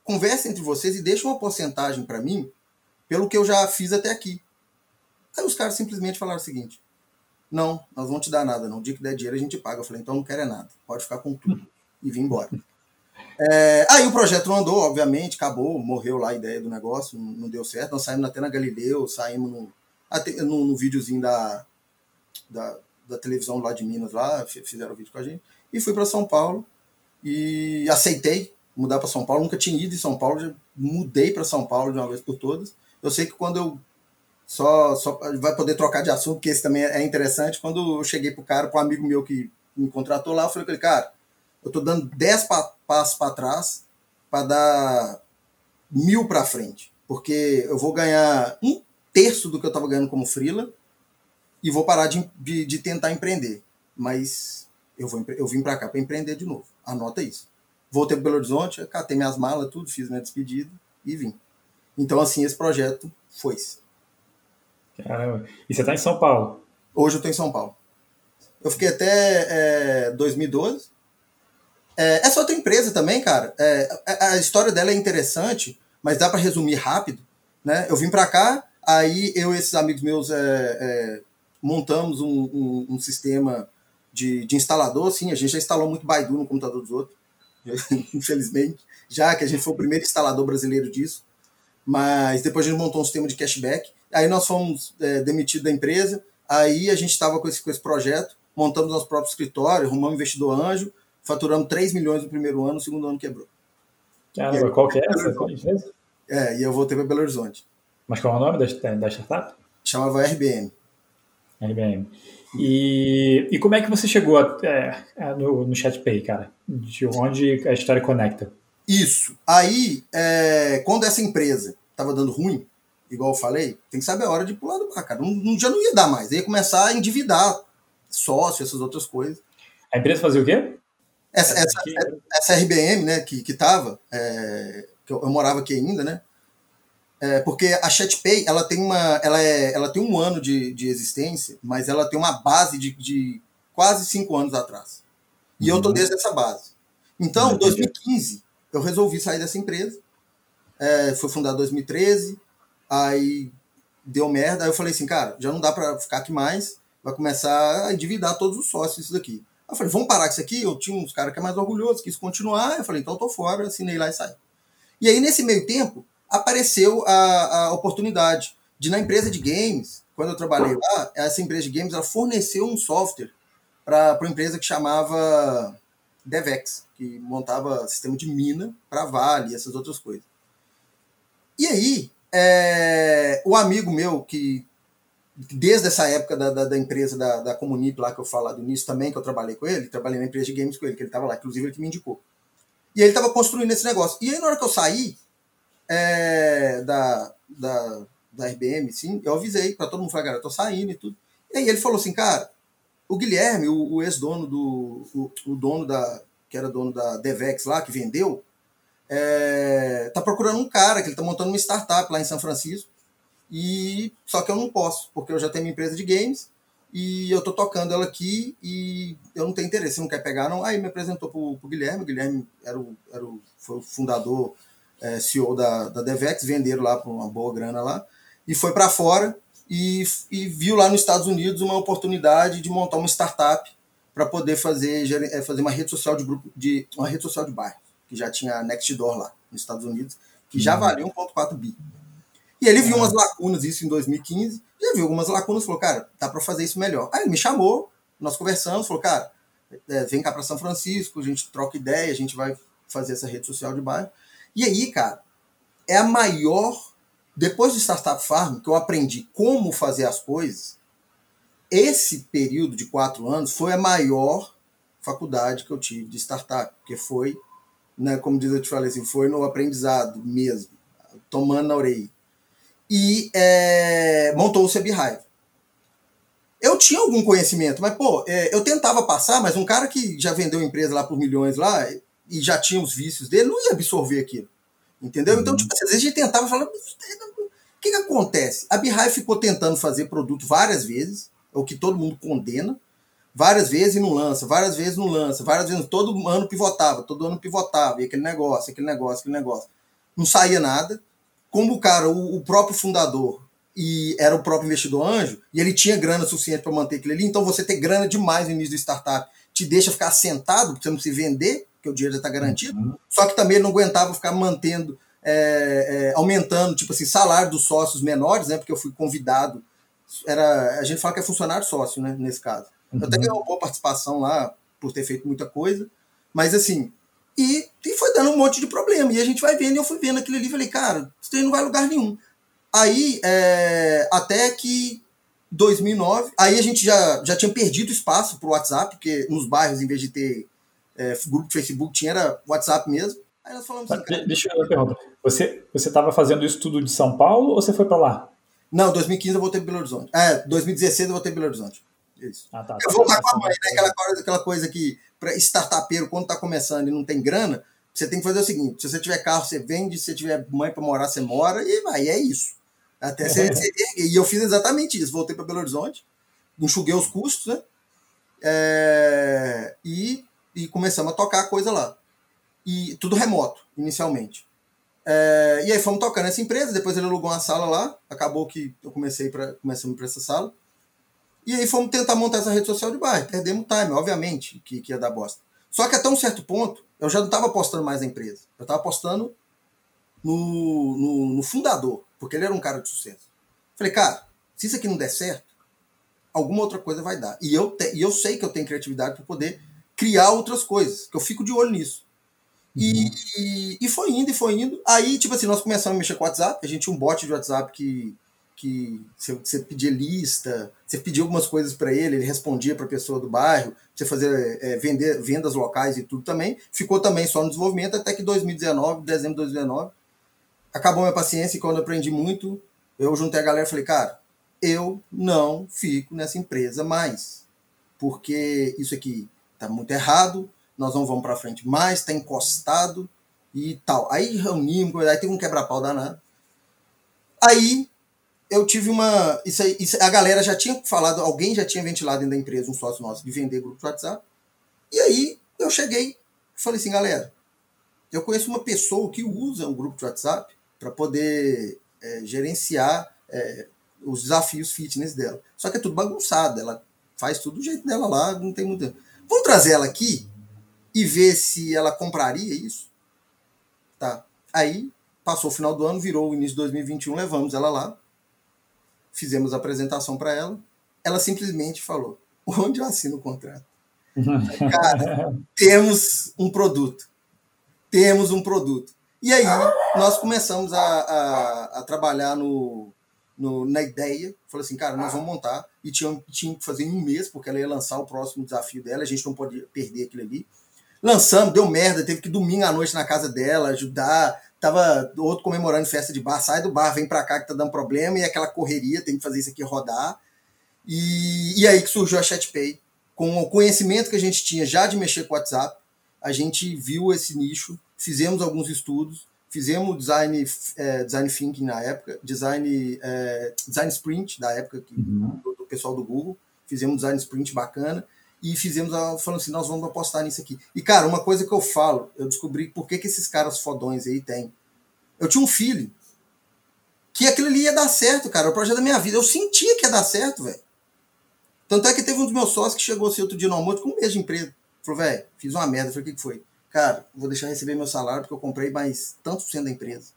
S2: converse entre vocês e deixe uma porcentagem para mim pelo que eu já fiz até aqui. Aí os caras simplesmente falaram o seguinte: não, nós não te dar nada, não. O dia que der dinheiro a gente paga. Eu falei: então não quero é nada, pode ficar com tudo. E vim embora. É, aí o projeto não andou, obviamente, acabou, morreu lá a ideia do negócio, não, não deu certo. Nós saímos até na Galileu, saímos no, até, no, no videozinho da, da, da televisão lá de Minas, lá, fizeram vídeo com a gente, e fui para São Paulo e aceitei mudar para São Paulo. Nunca tinha ido em São Paulo, já mudei para São Paulo de uma vez por todas. Eu sei que quando eu só, só vai poder trocar de assunto, que esse também é interessante. Quando eu cheguei pro cara, pro amigo meu que me contratou lá, eu falei ele, cara, eu tô dando 10 pa passos para trás para dar mil para frente, porque eu vou ganhar um terço do que eu estava ganhando como freela e vou parar de, de, de tentar empreender. Mas eu, vou, eu vim para cá para empreender de novo. Anota isso. Voltei para Belo Horizonte, catei minhas malas, tudo, fiz minha despedida e vim. Então, assim, esse projeto foi-se.
S1: Caramba. E você está em São Paulo?
S2: Hoje eu estou em São Paulo. Eu fiquei até é, 2012. É, essa outra empresa também, cara, é, a história dela é interessante, mas dá para resumir rápido. Né? Eu vim para cá, aí eu e esses amigos meus é, é, montamos um, um, um sistema de, de, instalador. Assim, a gente já instalou muito Baidu no computador dos outros, infelizmente, já que a gente foi o primeiro instalador brasileiro disso. Mas depois a gente montou um sistema de cashback. Aí nós fomos é, demitidos da empresa. Aí a gente estava com esse, com esse projeto, montamos nosso próprio escritório, arrumamos investidor anjo, faturamos 3 milhões no primeiro ano, no segundo ano quebrou.
S1: Caramba, aí, qual que é essa empresa?
S2: É, e eu voltei para Belo Horizonte.
S1: Mas qual é o nome da, da startup?
S2: Chamava RBM.
S1: RBM. E, e como é que você chegou a, é, no, no ChatPay, cara? De onde a história conecta?
S2: Isso. Aí, é, quando essa empresa estava dando ruim, igual eu falei, tem que saber a hora de pular do bar, cara. Não, já não ia dar mais. Ia começar a endividar sócio, essas outras coisas.
S1: A empresa fazia o quê?
S2: Essa, essa, essa RBM, né, que, que tava, é, que eu, eu, morava aqui ainda, né? É, porque a ChatPay, ela tem uma, ela é, ela tem um ano de, de existência, mas ela tem uma base de, de quase cinco anos atrás. E uhum. eu tô uhum. desde essa base. Então, em 2015, eu resolvi sair dessa empresa. É, foi fundada em 2013, aí deu merda. Aí eu falei assim, cara, já não dá para ficar aqui mais, vai começar a endividar todos os sócios isso daqui. Aí eu falei, vamos parar com isso aqui? Eu tinha uns caras que é mais orgulhoso, quis continuar. Eu falei, então eu tô fora, assinei lá e saí. E aí, nesse meio tempo, apareceu a, a oportunidade de, na empresa de games, quando eu trabalhei lá, essa empresa de games ela forneceu um software para uma empresa que chamava Devex, que montava sistema de mina para Vale e essas outras coisas. E aí, é, o amigo meu, que desde essa época da, da, da empresa da, da Comunip lá que eu falo do também, que eu trabalhei com ele, trabalhei na empresa de games com ele, que ele estava lá, inclusive ele que me indicou. E ele estava construindo esse negócio. E aí, na hora que eu saí é, da, da, da RBM, sim, eu avisei para todo mundo, falei, cara, eu tô saindo e tudo. E aí ele falou assim, cara, o Guilherme, o, o ex-dono do. O, o, dono da. que era dono da Devex lá, que vendeu, é, tá procurando um cara, que ele tá montando uma startup lá em São Francisco. E só que eu não posso, porque eu já tenho minha empresa de games e eu tô tocando ela aqui e eu não tenho interesse, não quer pegar, não. Aí me apresentou pro, pro Guilherme, o Guilherme era o, era o, foi o fundador, é, CEO da, da Devex, venderam lá por uma boa grana lá, e foi para fora e, e viu lá nos Estados Unidos uma oportunidade de montar uma startup para poder fazer, é, fazer uma rede social de grupo, de uma rede social de bairro, que já tinha a Nextdoor lá nos Estados Unidos, que já uhum. valia 1,4 bi. E ele viu umas lacunas, isso em 2015, já viu algumas lacunas, falou, cara, dá para fazer isso melhor. Aí ele me chamou, nós conversamos, falou, cara, é, vem cá para São Francisco, a gente troca ideia, a gente vai fazer essa rede social de bairro. E aí, cara, é a maior. Depois do Startup Farm, que eu aprendi como fazer as coisas, esse período de quatro anos foi a maior faculdade que eu tive de startup, porque foi, né, como diz eu te falei assim, foi no aprendizado mesmo, tomando na orelha e é, montou o Beehive. Eu tinha algum conhecimento, mas, pô, é, eu tentava passar, mas um cara que já vendeu empresa lá por milhões lá e já tinha os vícios dele, não ia absorver aquilo. Entendeu? Então, uhum. tipo, às vezes a gente tentava falar, o que, que acontece? A Beehive ficou tentando fazer produto várias vezes, o que todo mundo condena, várias vezes e não lança, várias vezes não lança, várias vezes, todo ano pivotava, todo ano pivotava, e aquele negócio, aquele negócio, aquele negócio. Não saía nada como o cara, o, o, próprio fundador, e era o próprio investidor anjo, e ele tinha grana suficiente para manter aquilo ali, então você ter grana demais no início do startup te deixa ficar sentado, porque você não se vender, porque o dinheiro já está garantido. Uhum. Só que também ele não aguentava ficar mantendo, é, é, aumentando, tipo assim, salário dos sócios menores, né? Porque eu fui convidado. Era, a gente fala que é funcionário sócio, né? Nesse caso. Uhum. Eu até ganhei uma boa participação lá por ter feito muita coisa. Mas assim, e, e foi dando um monte de problema. E a gente vai vendo, e eu fui vendo aquele ali e falei, cara, isso aí não vai a lugar nenhum. Aí, é, até que 2009, aí a gente já, já tinha perdido espaço para o WhatsApp, porque nos bairros, em vez de ter é, grupo de Facebook, tinha era WhatsApp mesmo. Aí nós falamos assim,
S1: cara, Deixa eu fazer uma pergunta. Você estava fazendo isso tudo de São Paulo ou você foi para lá?
S2: Não, 2015 eu voltei para Belo Horizonte. É, 2016 eu voltei para Belo Horizonte. Isso. Ah, tá. Eu vou voltar com a mãe, né? Aquela coisa, aquela coisa que para startupeiro, quando está começando e não tem grana, você tem que fazer o seguinte: se você tiver carro, você vende, se você tiver mãe para morar, você mora, e vai, é isso. Até você, você, E eu fiz exatamente isso. Voltei para Belo Horizonte, enxuguei os custos, né? É, e, e começamos a tocar a coisa lá. E tudo remoto, inicialmente. É, e aí fomos tocando essa empresa, depois ele alugou uma sala lá, acabou que eu comecei para começamos para essa sala. E aí fomos tentar montar essa rede social de bairro. Perdemos time, obviamente, que, que ia dar bosta. Só que até um certo ponto, eu já não estava apostando mais na empresa. Eu estava apostando no, no, no, fundador, porque ele era um cara de sucesso. Falei, cara, se isso aqui não der certo, alguma outra coisa vai dar. E eu, te, e eu sei que eu tenho criatividade para poder criar outras coisas, que eu fico de olho nisso. Uhum. E, e, e, foi indo, e foi indo. Aí, tipo assim, nós começamos a mexer com o WhatsApp. A gente tinha um bot de WhatsApp que, que você, você pedia lista, você pedia algumas coisas para ele, ele respondia para a pessoa do bairro, você fazer é, vender vendas locais e tudo também. Ficou também só no desenvolvimento até que 2019, dezembro de 2019, acabou minha paciência e quando eu aprendi muito, eu juntei a galera e falei, cara, eu não fico nessa empresa mais, porque isso aqui tá muito errado, nós não vamos para frente mais, tá encostado e tal. Aí reunimos, aí teve um quebra-pau danado. Aí eu tive uma. Isso aí, isso, a galera já tinha falado, alguém já tinha ventilado dentro da empresa, um sócio nosso, de vender grupo de WhatsApp. E aí eu cheguei falei assim, galera, eu conheço uma pessoa que usa um grupo de WhatsApp para poder é, gerenciar é, os desafios fitness dela. Só que é tudo bagunçado, ela faz tudo do jeito dela lá, não tem muito. Vamos trazer ela aqui e ver se ela compraria isso? Tá. Aí passou o final do ano, virou o início de 2021, levamos ela lá, fizemos a apresentação para ela. Ela simplesmente falou: onde eu assino o contrato? Cara, temos um produto. Temos um produto. E aí nós começamos a, a, a trabalhar no, no, na ideia. Falei assim, cara, nós vamos montar. E tinha, tinha que fazer em um mês, porque ela ia lançar o próximo desafio dela. A gente não pode perder aquilo ali. Lançamos, deu merda, teve que domingo à noite na casa dela, ajudar. Tava outro comemorando festa de bar, sai do bar, vem pra cá que tá dando problema, e aquela correria, tem que fazer isso aqui rodar. E, e aí que surgiu a ChatPay. Com o conhecimento que a gente tinha já de mexer com o WhatsApp, a gente viu esse nicho fizemos alguns estudos, fizemos design, é, design thinking na época, design, é, design sprint da época que, uhum. do, do, pessoal do Google, fizemos design sprint bacana e fizemos a, falando assim, nós vamos apostar nisso aqui. E cara, uma coisa que eu falo, eu descobri por que, que esses caras fodões aí têm. Eu tinha um filho que aquilo ali ia dar certo, cara, o projeto da minha vida. Eu sentia que ia dar certo, velho. Tanto é que teve um dos meus sócios que chegou assim outro dia no almoço com um mês de empresa. Falou, velho, fiz uma merda. Eu falei, o que, que foi? Cara, vou deixar receber meu salário porque eu comprei mais tanto por cento da empresa.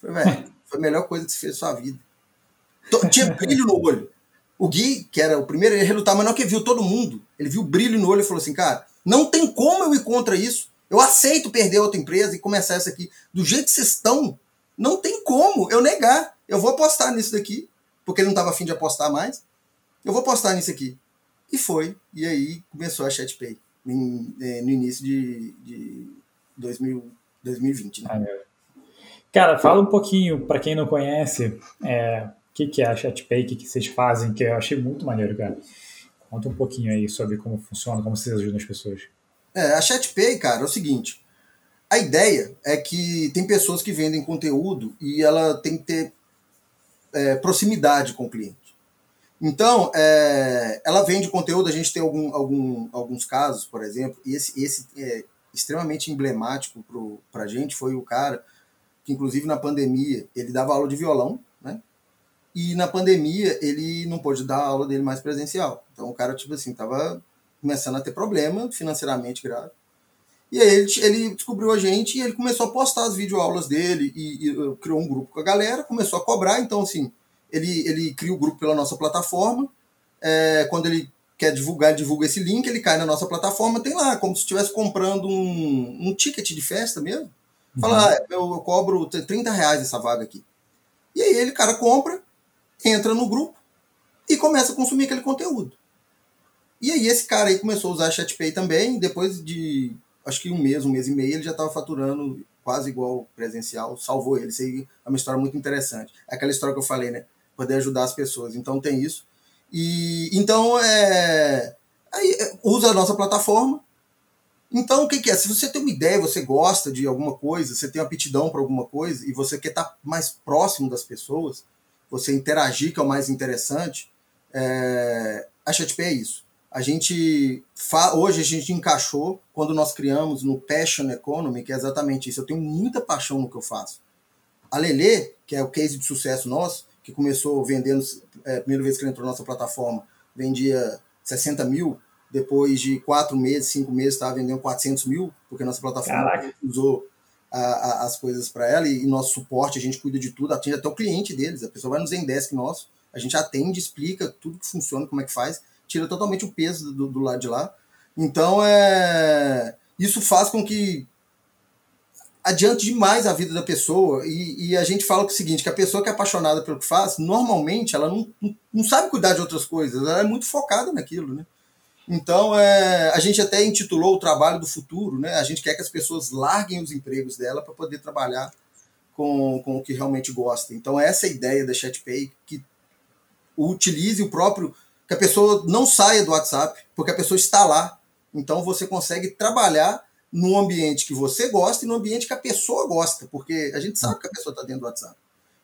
S2: Falei, velho, foi a melhor coisa que você fez na sua vida. Tinha brilho no olho. O Gui, que era o primeiro, ele relutava, mas não que viu todo mundo. Ele viu brilho no olho e falou assim, cara, não tem como eu ir contra isso. Eu aceito perder outra empresa e começar essa aqui. Do jeito que vocês estão, não tem como eu negar. Eu vou apostar nisso daqui, porque ele não estava afim de apostar mais. Eu vou apostar nisso aqui. E foi. E aí começou a ChatPay em, é, no início de, de 2000, 2020. Né? Ah,
S1: Cara, fala um pouquinho, para quem não conhece, é, o que, que é a ChatPay, o que, que vocês fazem, que eu achei muito maneiro, cara. Conta um pouquinho aí sobre como funciona, como vocês ajudam as pessoas.
S2: É, a ChatPay, cara, é o seguinte. A ideia é que tem pessoas que vendem conteúdo e ela tem que ter é, proximidade com o cliente. Então, é, ela vende conteúdo, a gente tem algum, algum, alguns casos, por exemplo, e esse, esse é extremamente emblemático para a gente foi o cara que, inclusive, na pandemia, ele dava aula de violão, né? E na pandemia ele não pôde dar a aula dele mais presencial. Então o cara, tipo assim, tava começando a ter problema financeiramente grave. E aí ele, ele descobriu a gente e ele começou a postar as videoaulas dele e, e criou um grupo com a galera, começou a cobrar. Então, assim, ele, ele cria o grupo pela nossa plataforma. É, quando ele quer divulgar, ele divulga esse link, ele cai na nossa plataforma, tem lá, como se estivesse comprando um, um ticket de festa mesmo. Fala, uhum. ah, eu, eu, cobro 30 reais essa vaga aqui. E aí ele, cara, compra, entra no grupo e começa a consumir aquele conteúdo. E aí esse cara aí começou a usar a ChatPay também, depois de acho que um mês, um mês e meio, ele já estava faturando quase igual presencial, salvou ele. Isso aí é uma história muito interessante. É aquela história que eu falei, né? Poder ajudar as pessoas. Então tem isso. E então é, aí, é, usa a nossa plataforma Então, o que, que, é? Se você tem uma ideia, você gosta de alguma coisa, você tem aptidão para alguma coisa e você quer estar tá mais próximo das pessoas, você interagir, que é o mais interessante, é... a ChatP é isso. A gente hoje a gente encaixou quando nós criamos no Passion Economy, que é exatamente isso. Eu tenho muita paixão no que eu faço. A Lele, que é o case de sucesso nosso, que começou vendendo, é, a primeira vez que ele entrou na nossa plataforma, vendia 60 mil, depois de quatro meses, cinco meses, estava vendendo 400 mil, porque nossa plataforma Caraca. usou a, a, as coisas para ela e, e, nosso suporte, a gente cuida de tudo, atende até o cliente deles. A pessoa vai no Zendesk nosso, a gente atende, explica tudo que funciona, como é que faz, tira totalmente o peso do, do lado de lá. Então, é, isso faz com que adiante demais a vida da pessoa e, e, a gente fala o seguinte, que a pessoa que é apaixonada pelo que faz, normalmente ela não, não, não sabe cuidar de outras coisas, ela é muito focada naquilo, né? Então, é, a gente até intitulou o trabalho do futuro, né? A gente quer que as pessoas larguem os empregos dela para poder trabalhar com, com o que realmente gosta. Então, essa é a ideia da ChatPay, que utilize o próprio... que a pessoa não saia do WhatsApp, porque a pessoa está lá. Então, você consegue trabalhar no ambiente que você gosta e no ambiente que a pessoa gosta, porque a gente sabe que a pessoa está dentro do WhatsApp.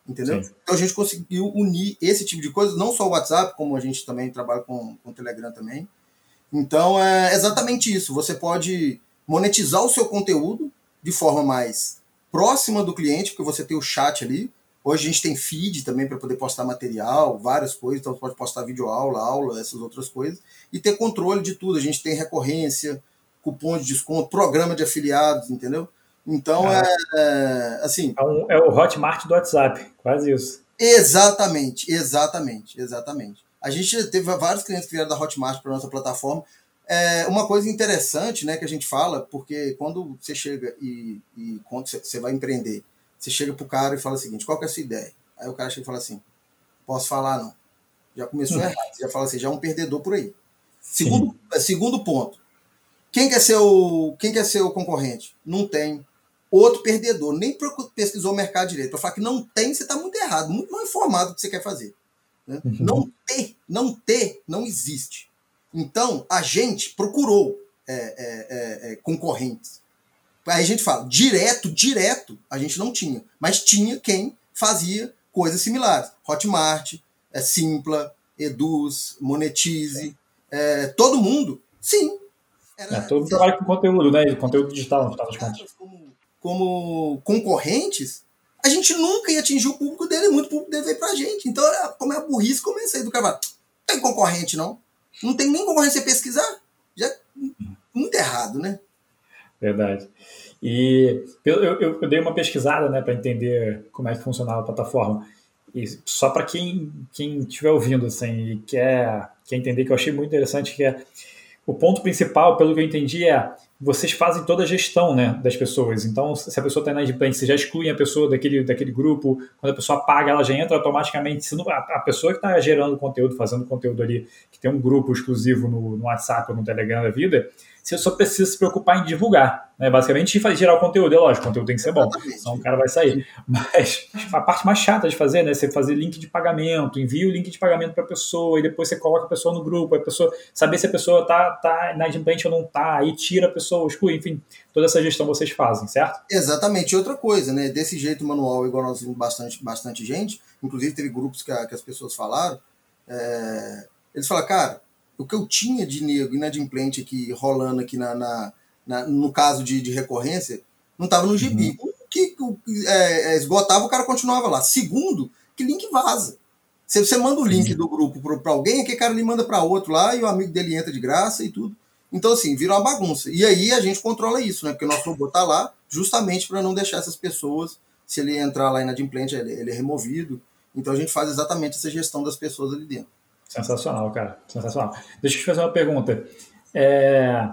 S2: Entendeu? Sim. Então a gente conseguiu unir esse tipo de coisa, não só o WhatsApp, como a gente também trabalha com, com o Telegram também. Então é exatamente isso. Você pode monetizar o seu conteúdo de forma mais próxima do cliente, porque você tem o chat ali. Hoje a gente tem feed também para poder postar material, várias coisas, então você pode postar vídeo aula, aula, essas outras coisas, e ter controle de tudo. A gente tem recorrência, cupom de desconto, programa de afiliados, entendeu? Então é, é assim.
S1: É, um, é, o Hotmart do WhatsApp, quase isso.
S2: Exatamente, exatamente, exatamente. A gente teve vários clientes que vieram da Hotmart para nossa plataforma. É uma coisa interessante, né, que a gente fala, porque quando você chega e, e quando você vai empreender, você chega pro cara e fala o seguinte: qual que é a sua ideia? Aí o cara chega e fala assim: posso falar não. Já começou errado. Você já fala assim, já é um perdedor por aí. Segundo, segundo ponto, quem quer ser o, quem quer ser o concorrente? Não tem. Outro perdedor, nem pesquisou o mercado direito. Para falar que não tem, você está muito errado, muito mal informado do que você quer fazer. Né? Uhum. Não ter, não ter, não existe. Então, a gente procurou é, é, é, é concorrentes. Aí a gente fala, direto, direto, a gente não tinha. Mas tinha quem fazia coisas similares. Hotmart, é, Simpla, Eduz, Monetize, é, todo mundo, sim,
S1: era, é, todo mundo trabalha com conteúdo, né? Conteúdo digital, no final das
S2: contas. Como, como concorrentes, a gente nunca ia atingir o público dele, muito público dele veio pra gente. Então, como é a burrice, comecei do cara. Não tem concorrente, não. Não tem nem concorrência pesquisar. Já muito errado, né?
S1: Verdade. E eu, eu, eu dei uma pesquisada né, para entender como é que funcionava a plataforma. E só para quem quem estiver ouvindo assim, e quer, quer entender, que eu achei muito interessante, que é o ponto principal, pelo que eu entendi, é vocês fazem toda a gestão né, das pessoas. Então, se a pessoa está inadimplente, você já exclui a pessoa daquele, daquele grupo. Quando a pessoa paga, ela já entra automaticamente. Não, a, a, pessoa que está gerando conteúdo, fazendo conteúdo ali, que tem um grupo exclusivo no, no WhatsApp ou no Telegram da vida, você só precisa se preocupar em divulgar. Né? Basicamente, gerar o conteúdo. É lógico, o conteúdo tem que ser bom, senão o cara vai sair. Mas a parte mais chata de fazer, né? Você fazer link de pagamento, envia o link de pagamento para a pessoa, e depois você coloca a pessoa no grupo, a pessoa saber se a pessoa tá, tá inadimplente ou não tá, aí tira a pessoa, exclui, enfim, toda essa gestão vocês fazem, certo?
S2: Exatamente. E outra coisa, né? Desse jeito manual, igual nós vimos bastante, bastante gente, inclusive teve grupos que, a, que as pessoas falaram, é, eles falaram, cara, o que eu tinha de nego inadimplente aqui rolando aqui na, na, na no caso de, de recorrência não estava no gibi. Uhum. Que é, é, esgotava, o cara continuava lá. Segundo, que link vaza. Se você manda o link uhum. do grupo para alguém, aquele cara lhe manda para outro lá e o amigo dele entra de graça e tudo. Então, assim, vira uma bagunça. E aí a gente controla isso, né? Porque o nosso robô está lá justamente para não deixar essas pessoas, se ele entrar lá inadimplente, ele, ele é removido. Então a gente faz exatamente essa gestão das pessoas ali dentro.
S1: Sensacional, cara. Sensacional. Deixa eu te fazer uma pergunta. É...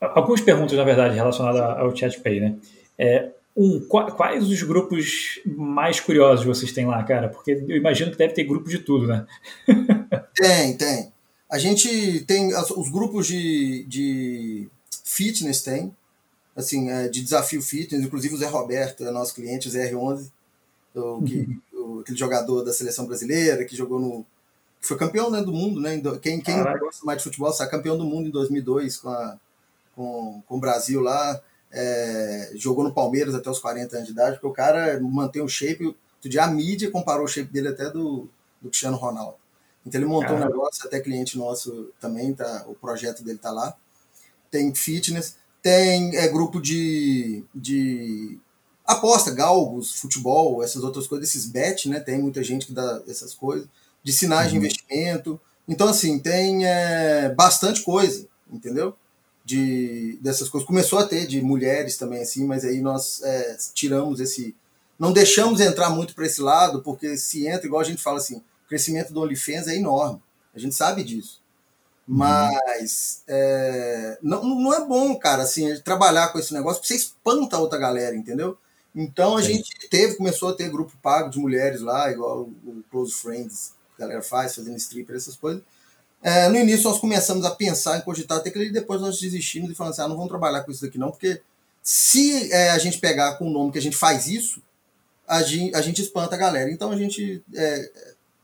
S1: Algumas perguntas, na verdade, relacionadas ao ChatPay, né? É, um, quais os grupos mais curiosos vocês têm lá, cara? Porque eu imagino que deve ter grupo de tudo, né?
S2: tem, tem. A gente tem os grupos de, de fitness, tem. Assim, é, de desafio fitness. Inclusive o Zé Roberto é nosso cliente, o ZR11, o, que, o, aquele jogador da seleção brasileira que jogou no foi campeão né, do mundo, né? Quem, quem gosta mais de futebol sabe campeão do mundo em 2002 com a, com, com o Brasil lá, é, jogou no Palmeiras até os 40 anos de idade, porque o cara mantém o shape. A mídia comparou o shape dele até do, do Cristiano Ronaldo. Então ele montou um negócio, até cliente nosso também, tá, o projeto dele tá lá. Tem fitness, tem é, grupo de, de aposta, galgos, futebol, essas outras coisas, esses bet, né? Tem muita gente que dá essas coisas, de sinais uhum. de investimento. Então, assim, tem é, bastante coisa, entendeu? De, dessas coisas. Começou a ter de mulheres também, assim, mas aí nós é, tiramos esse. Não deixamos entrar muito para esse lado, porque se entra, igual a gente fala assim, o crescimento do OnlyFans é enorme. A gente sabe disso. Uhum. Mas é, não, não é bom, cara, assim, trabalhar com esse negócio, porque você espanta a outra galera, entendeu? Então a Sim. gente teve, começou a ter grupo pago de mulheres lá, igual o Close Friends, a galera faz, fazendo stripper, essas coisas. É, no início nós começamos a pensar em cogitar até que depois nós desistimos e falamos assim, ah, não vamos trabalhar com isso daqui não, porque se é, a gente pegar com o nome que a gente faz isso, a gente, a gente espanta a galera. Então a gente é,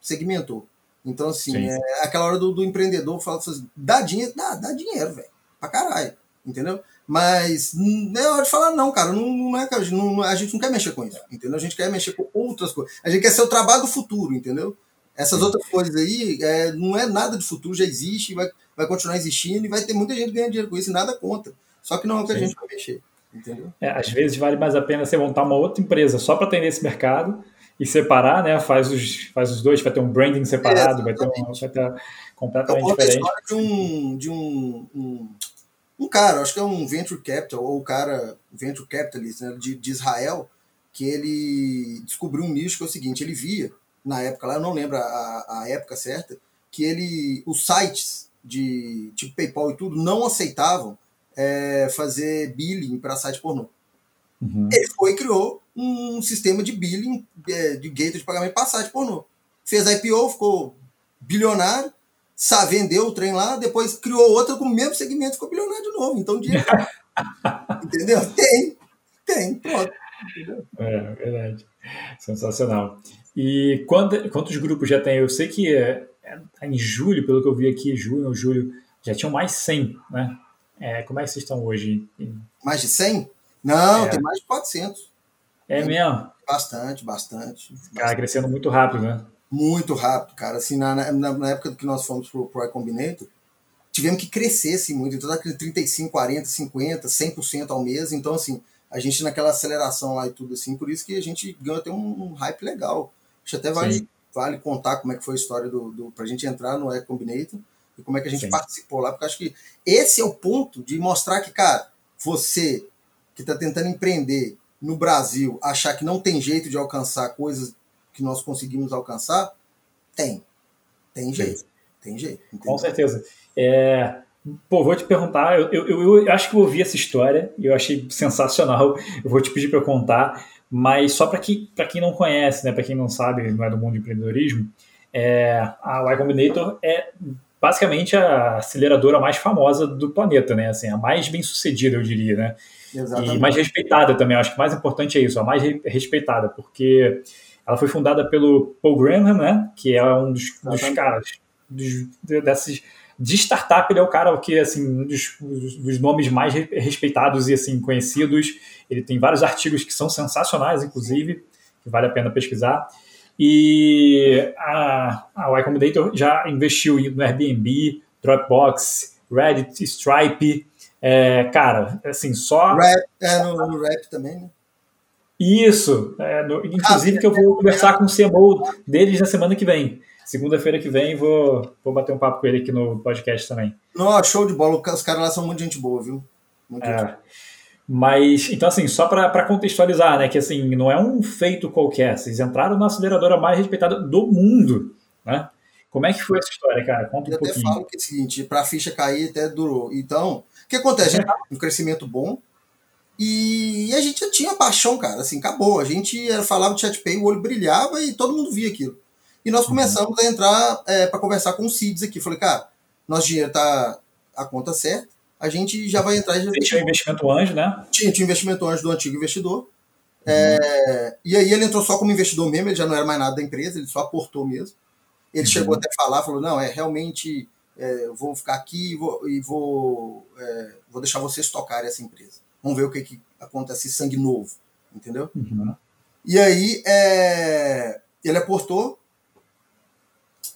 S2: segmentou. Então, assim, é aquela hora do, do empreendedor fala assim, dá dinheiro, dá, dá dinheiro, velho. Pra caralho. Entendeu? Mas não é hora de falar, não, cara. Não, não é, não, a gente não quer mexer com isso, entendeu? A gente quer mexer com outras coisas. A gente quer ser o trabalho do futuro, entendeu? Essas outras coisas aí é, não é nada de futuro, já existe, vai, vai continuar existindo e vai ter muita gente ganhando dinheiro com isso e nada contra. Só que não é o que Sim. a gente vai mexer. Entendeu?
S1: É, às vezes vale mais a pena você montar uma outra empresa só para atender esse mercado e separar, né? Faz os, faz os dois, vai ter um branding separado, é, vai ter um, vai ter completamente
S2: Eu
S1: diferente.
S2: A história de um, de um, um, um, cara, acho que é um venture capital ou o cara venture capitalist né, de, de Israel, que ele descobriu um nicho que é o seguinte, ele via na época lá, eu não lembro a, a época certa, que ele os sites de tipo PayPal e tudo não aceitavam é, fazer billing para site pornô. Uhum. Ele foi e criou um sistema de billing, é, de gateway de pagamento para site pornô. Fez IPO, ficou bilionário, sabe, vendeu o trem lá, depois criou outra com o mesmo segmento, ficou bilionário de novo. Então, dinheiro. entendeu? Tem, tem, pronto. Entendeu?
S1: É, verdade. Sensacional. E quando, quantos grupos já tem? Eu sei que é, é, em julho, pelo que eu vi aqui, junho ou julho, já tinham mais 100, né? É, como é que vocês estão hoje?
S2: Mais de 100? Não, é. tem mais de 400.
S1: É mesmo?
S2: Bastante, bastante.
S1: Cara, crescendo muito rápido, né?
S2: Muito rápido, cara. Assim, na, na, na época que nós fomos pro Pro Combinator, tivemos que crescer assim, muito. Então, daquele 35, 40, 50, 100% ao mês. Então, assim, a gente naquela aceleração lá e tudo assim, por isso que a gente ganhou até um, um hype legal. Acho até vale, vale contar como é que foi a história do, do pra gente entrar no E Combinator e como é que a gente Sim. participou lá, porque acho que esse é o ponto de mostrar que, cara, você que está tentando empreender no Brasil achar que não tem jeito de alcançar coisas que nós conseguimos alcançar, tem. Tem jeito. Tem jeito.
S1: Entendeu? Com certeza. É, pô, vou te perguntar, eu, eu, eu, acho que eu ouvi essa história e eu achei sensacional. Eu vou te pedir para contar, mas só para que, quem não conhece, né, para quem não sabe, não é do mundo do empreendedorismo, é, a Y Combinator é basicamente a aceleradora mais famosa do planeta, né? Assim, a mais bem sucedida, eu diria, né? Exatamente. E mais respeitada também, acho que o mais importante é isso, a mais respeitada, porque ela foi fundada pelo Paul Graham, né, que é um dos, dos caras dos, desses de startup, ele é o cara que assim um dos, dos, nomes mais respeitados e assim conhecidos. Ele tem vários artigos que são sensacionais, inclusive, que vale a pena pesquisar. E a, a Y Combinator já investiu no Airbnb, Dropbox, Reddit, Stripe, é, cara, assim, só.
S2: Rap, é, no, rap também, né?
S1: Isso, é, no, inclusive ah, que eu vou conversar com o CMO deles na semana que vem. Segunda-feira que vem vou, vou bater um papo com ele aqui no podcast também.
S2: Não, show de bola, os caras lá são muito gente boa, viu? Muito
S1: é, gente. Mas, então assim, só para contextualizar, né, que assim, não é um feito qualquer, vocês entraram na aceleradora mais respeitada do mundo, né? Como é que foi essa história, cara? Conta um eu pouquinho.
S2: Eu até falo que é o seguinte, para a ficha cair até durou. Então, o que acontece? A gente tava um crescimento bom e a gente já tinha paixão, cara. Assim, acabou. A gente falava de chatpay, o olho brilhava e todo mundo via aquilo. E nós uhum. começamos uhum. a entrar é, para conversar com os CIDs aqui. Falei, cara, nosso dinheiro tá a conta certa, a gente já vai entrar. Já
S1: tinha investimento anjo, né?
S2: Tinha, tinha investimento anjo do antigo investidor. Uhum. É, e aí ele entrou só como investidor mesmo, ele já não era mais nada da empresa, ele só aportou mesmo. Ele uhum. chegou até a falar, falou, não, é realmente é, vou ficar aqui e vou, e vou, é, vou deixar vocês tocarem essa empresa. Vamos ver o que, que acontece, sangue novo, entendeu? Uhum. E aí é, ele aportou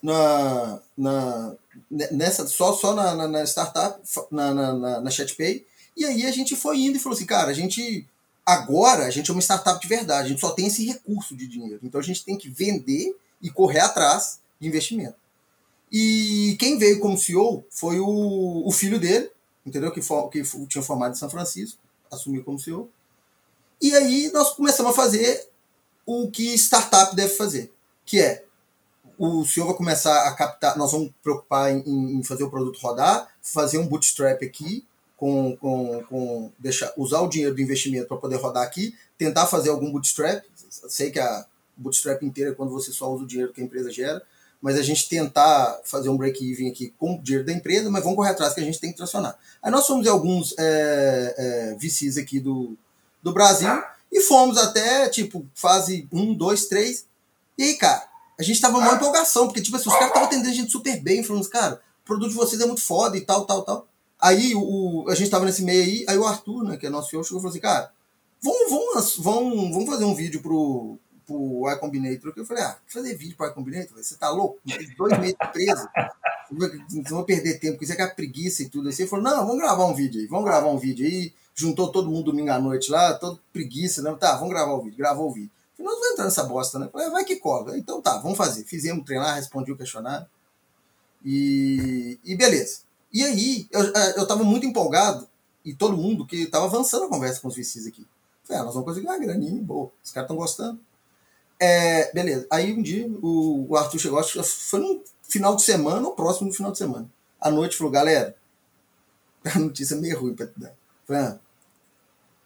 S2: na, na, nessa, só, só na, na, na startup, na, na, na ChatPay, e aí a gente foi indo e falou assim, cara, a gente agora a gente é uma startup de verdade, a gente só tem esse recurso de dinheiro. Então a gente tem que vender e correr atrás de investimento. E quem veio como CEO foi o, o filho dele, entendeu? Que, for, que tinha formado em São Francisco, assumiu como CEO. E aí nós começamos a fazer o que startup deve fazer, que é o senhor vai começar a captar, nós vamos preocupar em, em fazer o produto rodar, fazer um bootstrap aqui, com, com, com deixar, usar o dinheiro do investimento para poder rodar aqui, tentar fazer algum bootstrap. Sei que a bootstrap inteira é quando você só usa o dinheiro que a empresa gera, mas a gente tentar fazer um break-even aqui com o dinheiro da empresa, mas vamos correr atrás que a gente tem que tracionar. Aí nós fomos em alguns é, é, VCs aqui do, do Brasil e fomos até, tipo, fase 1, 2, 3. E aí, cara, a gente tava uma empolgação, porque, tipo assim, os caras estavam atendendo a gente super bem, falando, cara, o produto de vocês é muito foda e tal, tal, tal. Aí o, a gente tava nesse meio aí, aí o Arthur, né, que é nosso CEO, chegou e falou assim, cara, vamos, vamos, vamos, vamos fazer um vídeo pro, pro iCombinator, que eu falei, ah, fazer vídeo pro iCombinator? Você tá louco? Dois meses preso. Não vou perder tempo, porque isso é a preguiça e tudo assim. Ele falou, não, vamos gravar um vídeo aí, vamos gravar um vídeo aí. Juntou todo mundo domingo à noite lá, todo preguiça, né? Tá, vamos gravar o vídeo. Gravou o vídeo. Nós vamos entrar nessa bosta, né? Falei, vai que cola. Então tá, vamos fazer. Fizemos treinar, respondi o questionário. E, e beleza. E aí, eu, eu tava muito empolgado, e todo mundo que tava avançando a conversa com os VCs aqui. Falei, ah, nós vamos conseguir uma graninha boa. Os caras estão gostando. É, beleza. Aí um dia o, o Arthur chegou, acho que foi no final de semana ou próximo do final de semana. À noite falou, galera, a notícia é meio ruim pra te dar. Falei, ah,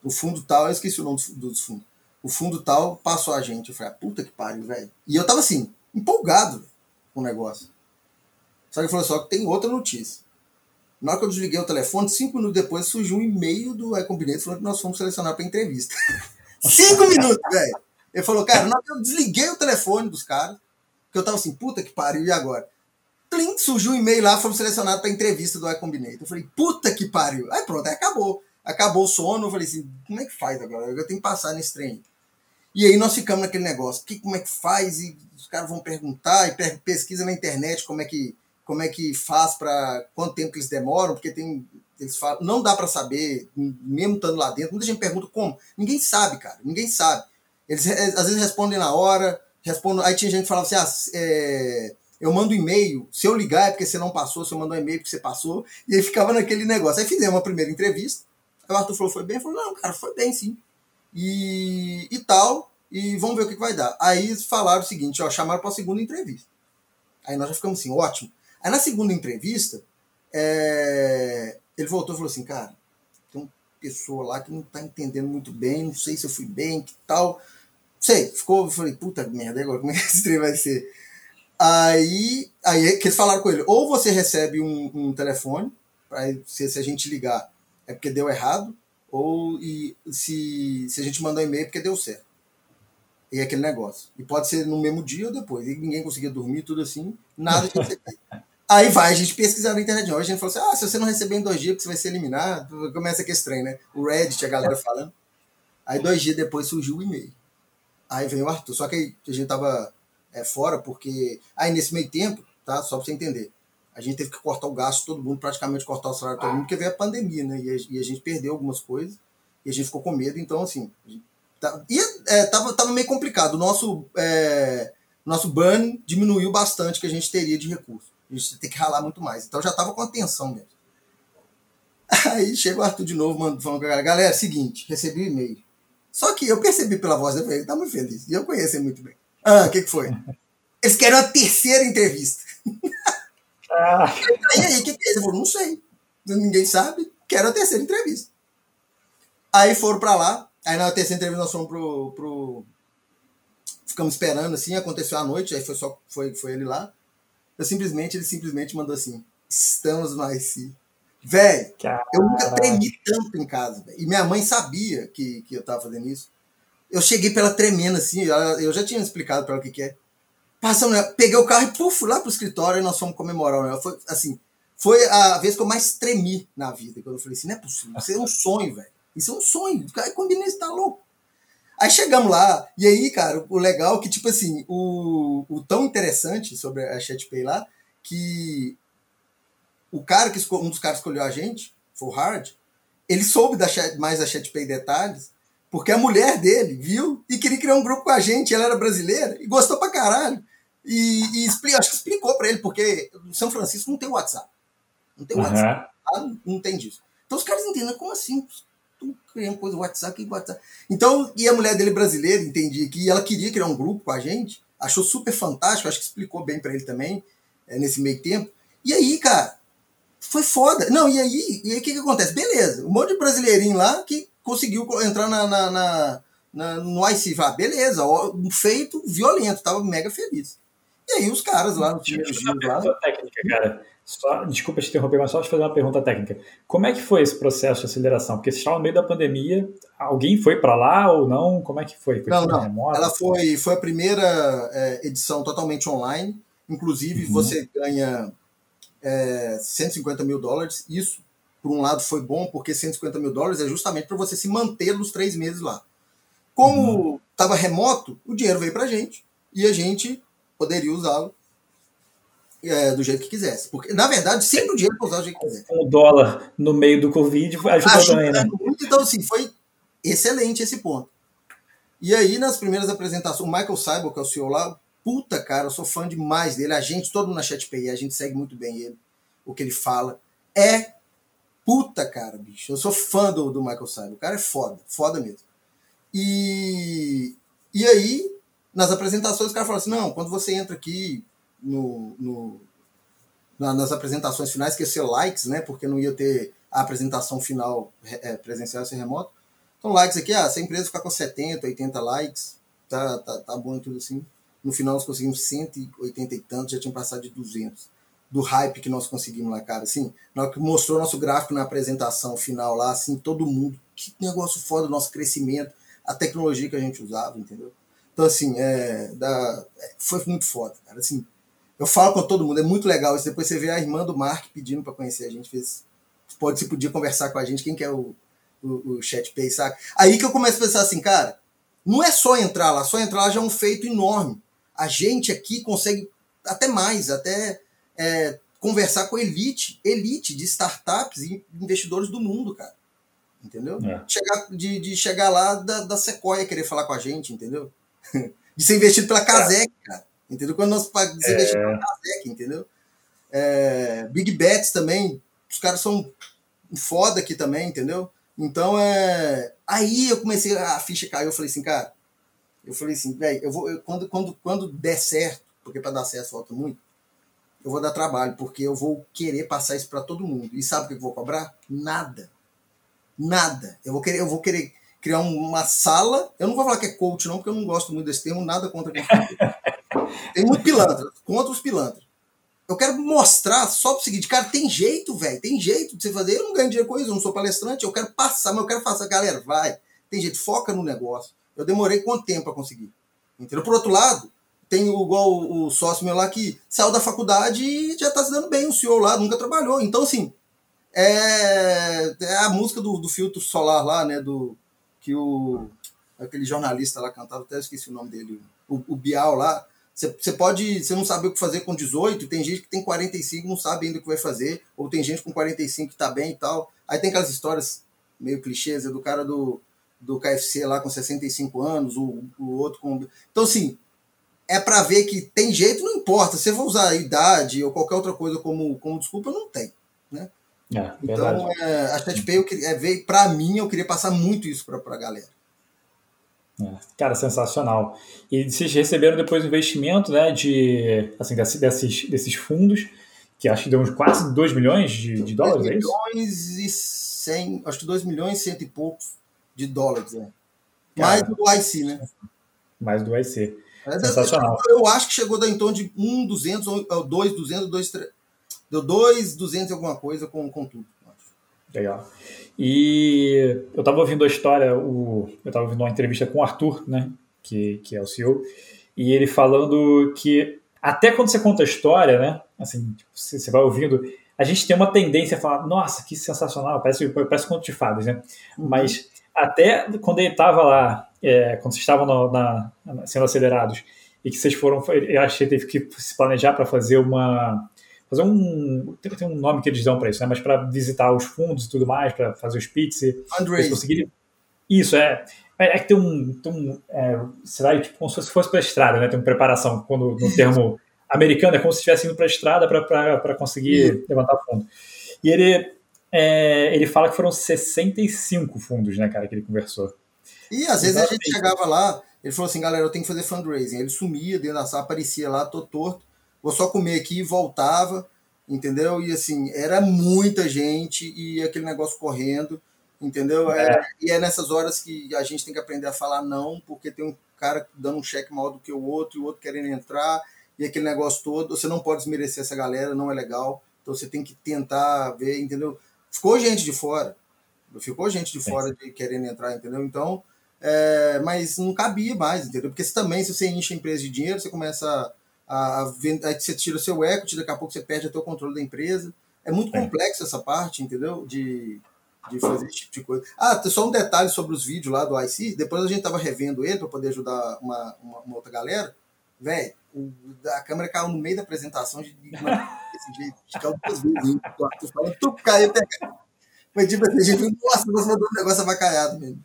S2: o fundo tal, eu esqueci o nome dos fundos. O fundo tal passou a gente. Eu falei, ah, puta que pariu, velho. E eu tava assim, empolgado com o negócio. Só que ele falou só que tem outra notícia. Na hora que eu desliguei o telefone, cinco minutos depois surgiu um e-mail do iCombinator falando que nós fomos selecionados para entrevista. cinco minutos, velho. Ele falou, cara, na hora que eu desliguei o telefone dos caras, que eu tava assim, puta que pariu, e agora? Plim, surgiu um e-mail lá, fomos selecionados para entrevista do iCombinator. Eu falei, puta que pariu. Aí pronto, aí acabou. Acabou o sono, eu falei assim, como é que faz agora? Eu tenho que passar nesse trem. E aí nós ficamos naquele negócio, que, como é que faz? E os caras vão perguntar, e pesquisa na internet como é que, como é que faz para quanto tempo eles demoram, porque tem eles falam, não dá para saber, mesmo estando lá dentro. Muita gente pergunta como. Ninguém sabe, cara. Ninguém sabe. Eles às vezes respondem na hora, respondem. Aí tinha gente que falava assim: ah, é, eu mando e-mail, se eu ligar é porque você não passou, se eu mandar um e-mail é porque você passou. E aí ficava naquele negócio. Aí fizemos uma primeira entrevista. Aí o Arthur falou: foi bem? Falou: não, cara, foi bem sim. E, e tal. E vamos ver o que, que vai dar. Aí falaram o seguinte: ó, chamaram para a segunda entrevista. Aí nós já ficamos assim: ótimo. Aí na segunda entrevista, é, ele voltou e falou assim: cara, tem uma pessoa lá que não está entendendo muito bem, não sei se eu fui bem, que tal sei, ficou, falei, puta merda, agora como é que esse trem vai ser? Aí, aí que eles falaram com ele, ou você recebe um, um telefone, para se, se a gente ligar é porque deu errado, ou e, se, se a gente mandar um e-mail é porque deu certo. E aquele negócio. E pode ser no mesmo dia ou depois. E ninguém conseguia dormir, tudo assim, nada de receber. Aí vai a gente pesquisar na internet. Hoje a gente falou assim: ah, se você não receber em dois dias, você vai ser eliminado. Começa que estranho, né? O Reddit, a galera falando. Aí dois dias depois surgiu o e-mail. Aí veio o Arthur. Só que a gente tava é, fora, porque. Aí nesse meio tempo, tá? Só pra você entender. A gente teve que cortar o gasto todo mundo, praticamente cortar o salário todo mundo, porque veio a pandemia, né? E a, e a gente perdeu algumas coisas, e a gente ficou com medo, então assim. Tá, e é, tava, tava meio complicado. O nosso, é, nosso burn diminuiu bastante que a gente teria de recurso. A gente tem que ralar muito mais. Então já tava com atenção mesmo. Aí chega o Arthur de novo, mano, falando com a galera, galera, seguinte, recebi um e-mail. Só que eu percebi pela voz dele, ele tá muito feliz. E eu conheço ele muito bem. Ah, o que, que foi? Eles querem uma terceira entrevista. Ah. E aí, o que, que é? Ele falou, não sei. Ninguém sabe. Quero a terceira entrevista. Aí foram pra lá. Aí na terceira entrevista nós fomos pro. pro... Ficamos esperando, assim, aconteceu à noite, aí foi só foi, foi ele lá. Eu simplesmente, ele simplesmente mandou assim: estamos no IC. Velho, eu nunca tremi tanto em casa. Véio. E minha mãe sabia que, que eu tava fazendo isso. Eu cheguei pela tremendo assim, eu já tinha explicado para ela o que, que é. Passando, peguei o carro e puf, lá pro escritório e nós fomos comemorar. Ela foi assim, foi a vez que eu mais tremi na vida. Quando eu falei assim, não é possível, isso é um sonho, velho. Isso é um sonho. Aí combinei, você tá louco. Aí chegamos lá, e aí, cara, o legal é que, tipo assim, o, o tão interessante sobre a ChatPay lá, que o cara que um dos caras que escolheu a gente, foi o Hard, ele soube da chat, mais da ChatPay detalhes, porque a mulher dele viu e queria criar um grupo com a gente, ela era brasileira, e gostou pra caralho. E, e explicou, acho que explicou para ele, porque São Francisco não tem WhatsApp. Não tem WhatsApp. Uhum. Não tem disso. Então os caras entendem como assim? Tu criando coisa WhatsApp e WhatsApp. Então, e a mulher dele brasileira entendia que ela queria criar um grupo com a gente, achou super fantástico, acho que explicou bem para ele também, é, nesse meio tempo. E aí, cara, foi foda. Não, e aí, e aí o que, que acontece? Beleza, um monte de brasileirinho lá que conseguiu entrar na, na, na, na no IC. Ah, beleza, um feito violento, tava mega feliz. E aí os caras lá,
S1: nos primeiros dias lá... técnica, cara. Só, desculpa te interromper, mas só te fazer uma pergunta técnica. Como é que foi esse processo de aceleração? Porque você estava no meio da pandemia, alguém foi para lá ou não? Como é que foi? foi
S2: não, não. Remota? Ela foi, foi a primeira é, edição totalmente online. Inclusive, uhum. você ganha é, 150 mil dólares. Isso, por um lado, foi bom, porque 150 mil dólares é justamente para você se manter nos três meses lá. Como estava uhum. remoto, o dinheiro veio para a gente e a gente poderia usá-lo é, do jeito que quisesse. Porque, na verdade, sempre o dinheiro para usar do jeito que quiser.
S1: O dólar no meio do Covid ajudou também, né?
S2: Muito, então, assim, foi excelente esse ponto. E aí, nas primeiras apresentações, o Michael Seibel, que é o CEO lá, puta, cara, eu sou fã demais dele. A gente, todo mundo na ChatPI, a gente segue muito bem ele, o que ele fala. É puta, cara, bicho. Eu sou fã do, do Michael Seibel. O cara é foda, foda mesmo. E, e aí, nas apresentações, o cara fala assim: não, quando você entra aqui no, no nas apresentações finais, que ia ser likes, né? Porque não ia ter a apresentação final é, presencial, ia ser remoto. Então, likes aqui, ah, se a empresa ficar com 70, 80 likes, tá, tá, tá bom e tudo assim. No final, nós conseguimos 180 e tantos, já tinha passado de 200. Do hype que nós conseguimos lá, cara. Assim, na hora que mostrou nosso gráfico na apresentação final lá, assim, todo mundo, que negócio foda, nosso crescimento, a tecnologia que a gente usava, entendeu? Então, assim, é, da, é, foi muito foda, cara. Assim, eu falo com todo mundo, é muito legal isso. Depois você vê a irmã do Mark pedindo para conhecer a gente. Fez, pode se podia conversar com a gente, quem que é o, o, o ChatPay, saca? Aí que eu começo a pensar assim, cara, não é só entrar lá, só entrar lá já é um feito enorme. A gente aqui consegue até mais, até é, conversar com elite, elite de startups e investidores do mundo, cara. Entendeu? É. Chegar, de, de chegar lá da, da Sequoia querer falar com a gente, entendeu? De ser investido pela Casec, cara. Entendeu? Quando nós desinvestimos é... na Casec, entendeu? É, Big Bets também, os caras são foda aqui também, entendeu? Então é. Aí eu comecei, a ficha caiu, eu falei assim, cara, eu falei assim, velho, eu vou. Eu, quando, quando, quando der certo, porque para dar certo falta muito, eu vou dar trabalho, porque eu vou querer passar isso para todo mundo. E sabe o que eu vou cobrar? Nada. Nada. Eu vou querer, eu vou querer criar uma sala. Eu não vou falar que é coach, não, porque eu não gosto muito desse termo, nada contra Tem muito pilantra, contra os pilantras. Eu quero mostrar só pro seguinte, cara, tem jeito, velho, tem jeito de você fazer. Eu não ganho dinheiro com isso, eu não sou palestrante, eu quero passar, mas eu quero passar, galera, vai. Tem jeito, foca no negócio. Eu demorei quanto tempo para conseguir? Entendeu? Por outro lado, tem o, igual o, o sócio meu lá que saiu da faculdade e já tá se dando bem, o senhor lá, nunca trabalhou. Então, assim, é, é a música do, do filtro solar lá, né, do que o aquele jornalista lá cantava, até esqueci o nome dele, o, o Bial lá, você pode, você não sabe o que fazer com 18, tem gente que tem 45 não sabe ainda o que vai fazer, ou tem gente com 45 que tá bem e tal. Aí tem aquelas histórias meio clichês do cara do, do KFC lá com 65 anos, o, o outro com. Então, assim, é para ver que tem jeito, não importa. Se você usar a idade ou qualquer outra coisa como, como desculpa, não tem. Né? É, então, é, a ChatPay, eu queria, é, veio para mim, eu queria passar muito isso para a galera.
S1: É, cara, sensacional. E vocês receberam depois o investimento né, de, assim, desses, desses fundos, que acho que deu uns quase 2 milhões de, de dólares, 2
S2: é milhões e 100, acho que 2 milhões e 100 e poucos de dólares, né? Mais do IC, né?
S1: Mais do IC. É, Sensacional.
S2: Eu acho que chegou da em torno de 1,200 ou 2,200, 2,300. Deu 2,200 e alguma coisa com, com tudo.
S1: Legal. E eu estava ouvindo a história, o, eu estava ouvindo uma entrevista com o Arthur, né, que, que é o CEO, e ele falando que até quando você conta a história, né, assim, tipo, você, você vai ouvindo, a gente tem uma tendência a falar, nossa, que sensacional, parece, parece conto de fadas, né? Uhum. Mas até quando ele estava lá, é, quando vocês estavam no, na, sendo acelerados, e que vocês foram, eu achei que teve que se planejar para fazer uma, fazer um, tem, tem um nome que eles dão para isso, né? Mas para visitar os fundos e tudo mais, para fazer os pits, conseguirem isso, é. É, é que tem um. Tem um é, será tipo, como se fosse para a estrada, né? Tem uma preparação. Quando, no termo americano, é como se estivesse indo para a estrada para conseguir levantar fundo. E ele, é, ele fala que foram 65 fundos, né, cara, que ele conversou.
S2: E às vezes a gente chegava lá, ele falou assim, galera, eu tenho que fazer fundraising. Ele sumia dentro da sala, aparecia lá, tô torto, vou só comer aqui e voltava, entendeu? E assim, era muita gente e aquele negócio correndo entendeu? É. É, e é nessas horas que a gente tem que aprender a falar não, porque tem um cara dando um cheque maior do que o outro, e o outro querendo entrar, e aquele negócio todo. Você não pode desmerecer essa galera, não é legal. Então você tem que tentar ver, entendeu? Ficou gente de fora, ficou gente de fora de querendo entrar, entendeu? Então, é, mas não cabia mais, entendeu? Porque você também, se você enche a empresa de dinheiro, você começa a, a vender, aí você tira o seu equity, daqui a pouco você perde até o controle da empresa. É muito complexo essa parte, entendeu? De, de fazer esse tipo de coisa. Ah, só um detalhe sobre os vídeos lá do IC. Depois a gente tava revendo ele para poder ajudar uma, uma, uma outra galera. Velho, a câmera caiu no meio da apresentação de, desse jeito. Caiu duas vezes. Falando, tu caiu até. Foi tipo assim, a gente viu, nossa, você mandou um negócio avacalhado mesmo.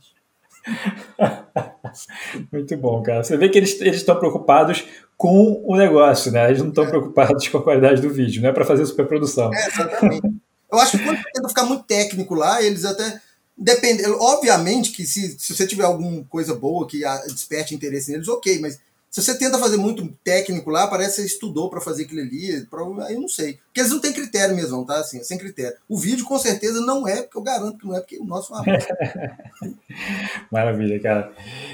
S1: Muito bom, cara. Você vê que eles estão preocupados com o negócio, né? Eles não estão é. preocupados com a qualidade do vídeo, não é para fazer superprodução.
S2: É, exatamente. Eu acho que quando tenta ficar muito técnico lá, eles até. Depende, obviamente que se, se você tiver alguma coisa boa que desperte interesse neles, ok, mas se você tenta fazer muito técnico lá, parece que você estudou para fazer aquilo ali, aí eu não sei. Porque eles não têm critério mesmo, tá? Assim, sem critério. O vídeo com certeza não é, porque eu garanto que não é, porque o nosso é
S1: Maravilha, cara.